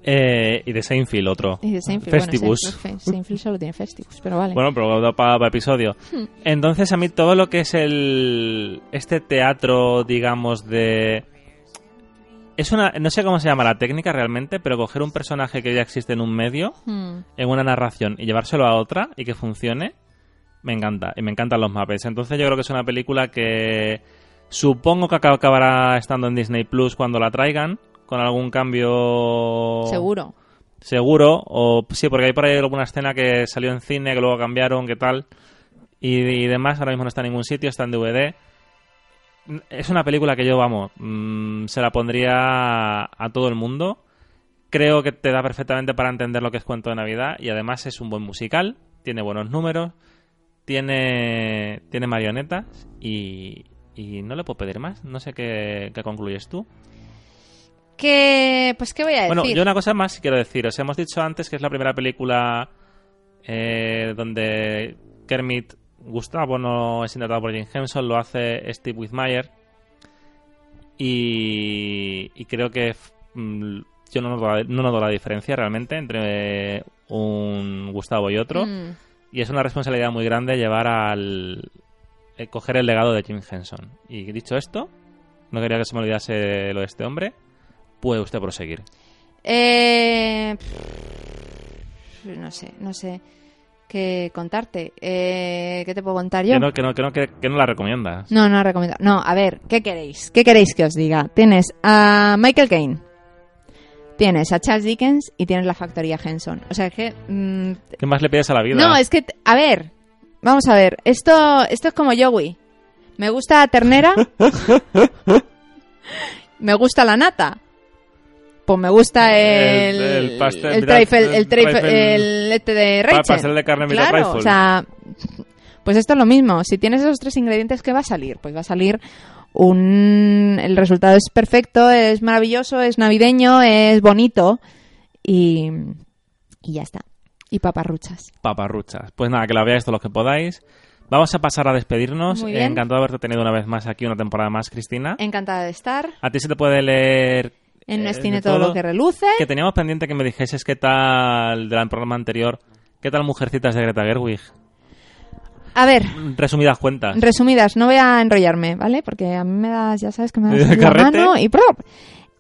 Speaker 1: Eh, y de Seinfeld otro.
Speaker 2: Y de Seinfeld,
Speaker 1: Festivus.
Speaker 2: Bueno, Seinfeld, Seinfeld solo tiene Festivus, pero vale.
Speaker 1: Bueno, pero da para episodio.
Speaker 2: Hmm.
Speaker 1: Entonces a mí todo lo que es el este teatro, digamos, de es una no sé cómo se llama la técnica realmente, pero coger un personaje que ya existe en un medio,
Speaker 2: Hmm.
Speaker 1: en una narración y llevárselo a otra y que funcione, me encanta y me encantan los mapes. Entonces yo creo que es una película que supongo que acab- acabará estando en Disney Plus cuando la traigan con algún cambio
Speaker 2: Seguro.
Speaker 1: seguro o sí porque hay por ahí alguna escena que salió en cine que luego cambiaron qué tal y, y demás ahora mismo no está en ningún sitio está en DVD es una película que yo vamos mm, se la pondría a todo el mundo. Creo que te da perfectamente para entender lo que es cuento de navidad y además es un buen musical tiene buenos números tiene tiene marionetas y, y no le puedo pedir más. No sé qué, qué concluyes tú
Speaker 2: Que, pues, ¿qué voy a decir?
Speaker 1: Bueno, yo una cosa más quiero decir. Os hemos dicho antes que es la primera película eh, donde Kermit Gustavo no es interpretado por Jim Henson, lo hace Steve Whitmire. Y, y creo que mm, yo no noto, la, no noto la diferencia realmente entre un Gustavo y otro.
Speaker 2: Mm.
Speaker 1: Y es una responsabilidad muy grande llevar al. eh, coger el legado de Jim Henson. Y dicho esto, no quería que se me olvidase lo de este hombre. Puede usted proseguir.
Speaker 2: Eh, no sé, no sé qué contarte. Eh, ¿Qué te puedo contar yo?
Speaker 1: Que no, que no, que no, que, que no la recomiendas.
Speaker 2: No, no recomiendo. No, a ver, ¿qué queréis? ¿Qué queréis que os diga? Tienes a Michael Caine, tienes a Charles Dickens y tienes la factoría Henson. O sea, es que... mm,
Speaker 1: ¿Qué más le pides a la vida?
Speaker 2: no, es que... A ver, vamos a ver. Esto, esto es como Joey. Me gusta ternera. me gusta la nata. Pues me gusta el...
Speaker 1: El- el pastel,
Speaker 2: el trifle,
Speaker 1: el
Speaker 2: el, trifle- el este de Rachel.
Speaker 1: pastel de carne
Speaker 2: Claro,
Speaker 1: trifle.
Speaker 2: o sea, pues esto es lo mismo. Si tienes esos tres ingredientes, ¿qué va a salir? Pues va a salir un... El resultado es perfecto, es maravilloso, es navideño, es bonito y, y ya está. Y paparruchas.
Speaker 1: Paparruchas. Pues nada, que la veáis todos los que podáis. Vamos a pasar a despedirnos. Encantado de haberte tenido una vez más aquí, una temporada más, Cristina.
Speaker 2: Encantada de estar.
Speaker 1: A ti se te puede leer...
Speaker 2: En
Speaker 1: eh,
Speaker 2: cine
Speaker 1: de
Speaker 2: todo, lo que reluce.
Speaker 1: Que teníamos pendiente que me dijeses qué tal del programa anterior, qué tal Mujercitas de Greta Gerwig.
Speaker 2: A ver,
Speaker 1: Resumidas cuentas.
Speaker 2: resumidas, no voy a enrollarme, ¿vale? Porque a mí me das, ya sabes que me das
Speaker 1: ¿De
Speaker 2: la mano y ¡prop!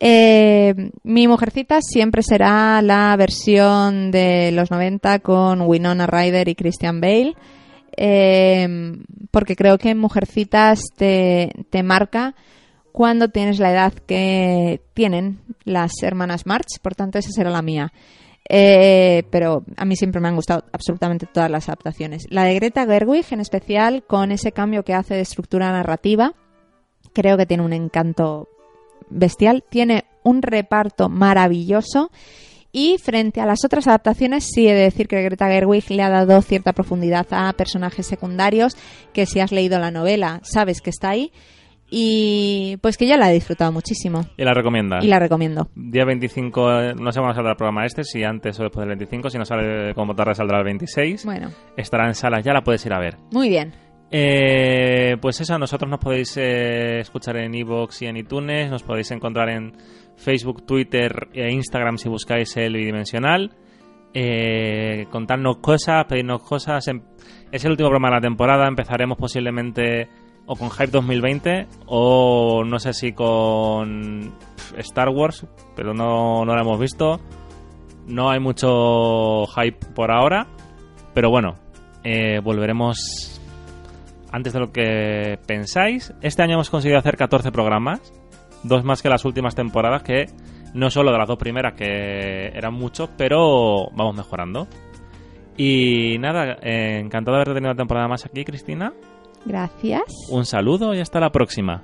Speaker 2: Eh, mi mujercita siempre será la versión de los 90 con Winona Ryder y Christian Bale. eh, porque creo que Mujercitas te, te marca cuando tienes la edad que tienen las hermanas March, por tanto esa será la mía. Eh, pero a mí siempre me han gustado absolutamente todas las adaptaciones. La de Greta Gerwig, en especial, con ese cambio que hace de estructura narrativa, creo que tiene un encanto bestial. Tiene un reparto maravilloso. Y frente a las otras adaptaciones, sí he de decir que Greta Gerwig le ha dado cierta profundidad a personajes secundarios que si has leído la novela sabes que está ahí. Y pues que ya la he disfrutado muchísimo.
Speaker 1: Y la recomiendas.
Speaker 2: Y la recomiendo.
Speaker 1: Día 25, eh, no sé cuándo saldrá el programa este, si antes o después del 25, si no sale como tarde saldrá el 26.
Speaker 2: Bueno,
Speaker 1: Estará en salas, ya la puedes ir a ver.
Speaker 2: muy bien.
Speaker 1: Eh, pues eso, nosotros nos podéis eh, escuchar en iVoox y en iTunes, nos podéis encontrar en Facebook, Twitter e Instagram si buscáis el bidimensional. Eh, contarnos cosas, pedirnos cosas. Em- Es el último programa de la temporada, empezaremos posiblemente o con Hype 2020 o no sé si con Star Wars, pero no, no lo hemos visto. No hay mucho hype por ahora, pero bueno, eh, volveremos antes de lo que pensáis. Este año hemos conseguido hacer 14 programas, dos más que las últimas temporadas, que no solo de las dos primeras, que eran muchos, pero vamos mejorando. Y nada, eh, encantado de haberte tenido una temporada más aquí, Cristina.
Speaker 2: Gracias.
Speaker 1: Un saludo y hasta la próxima.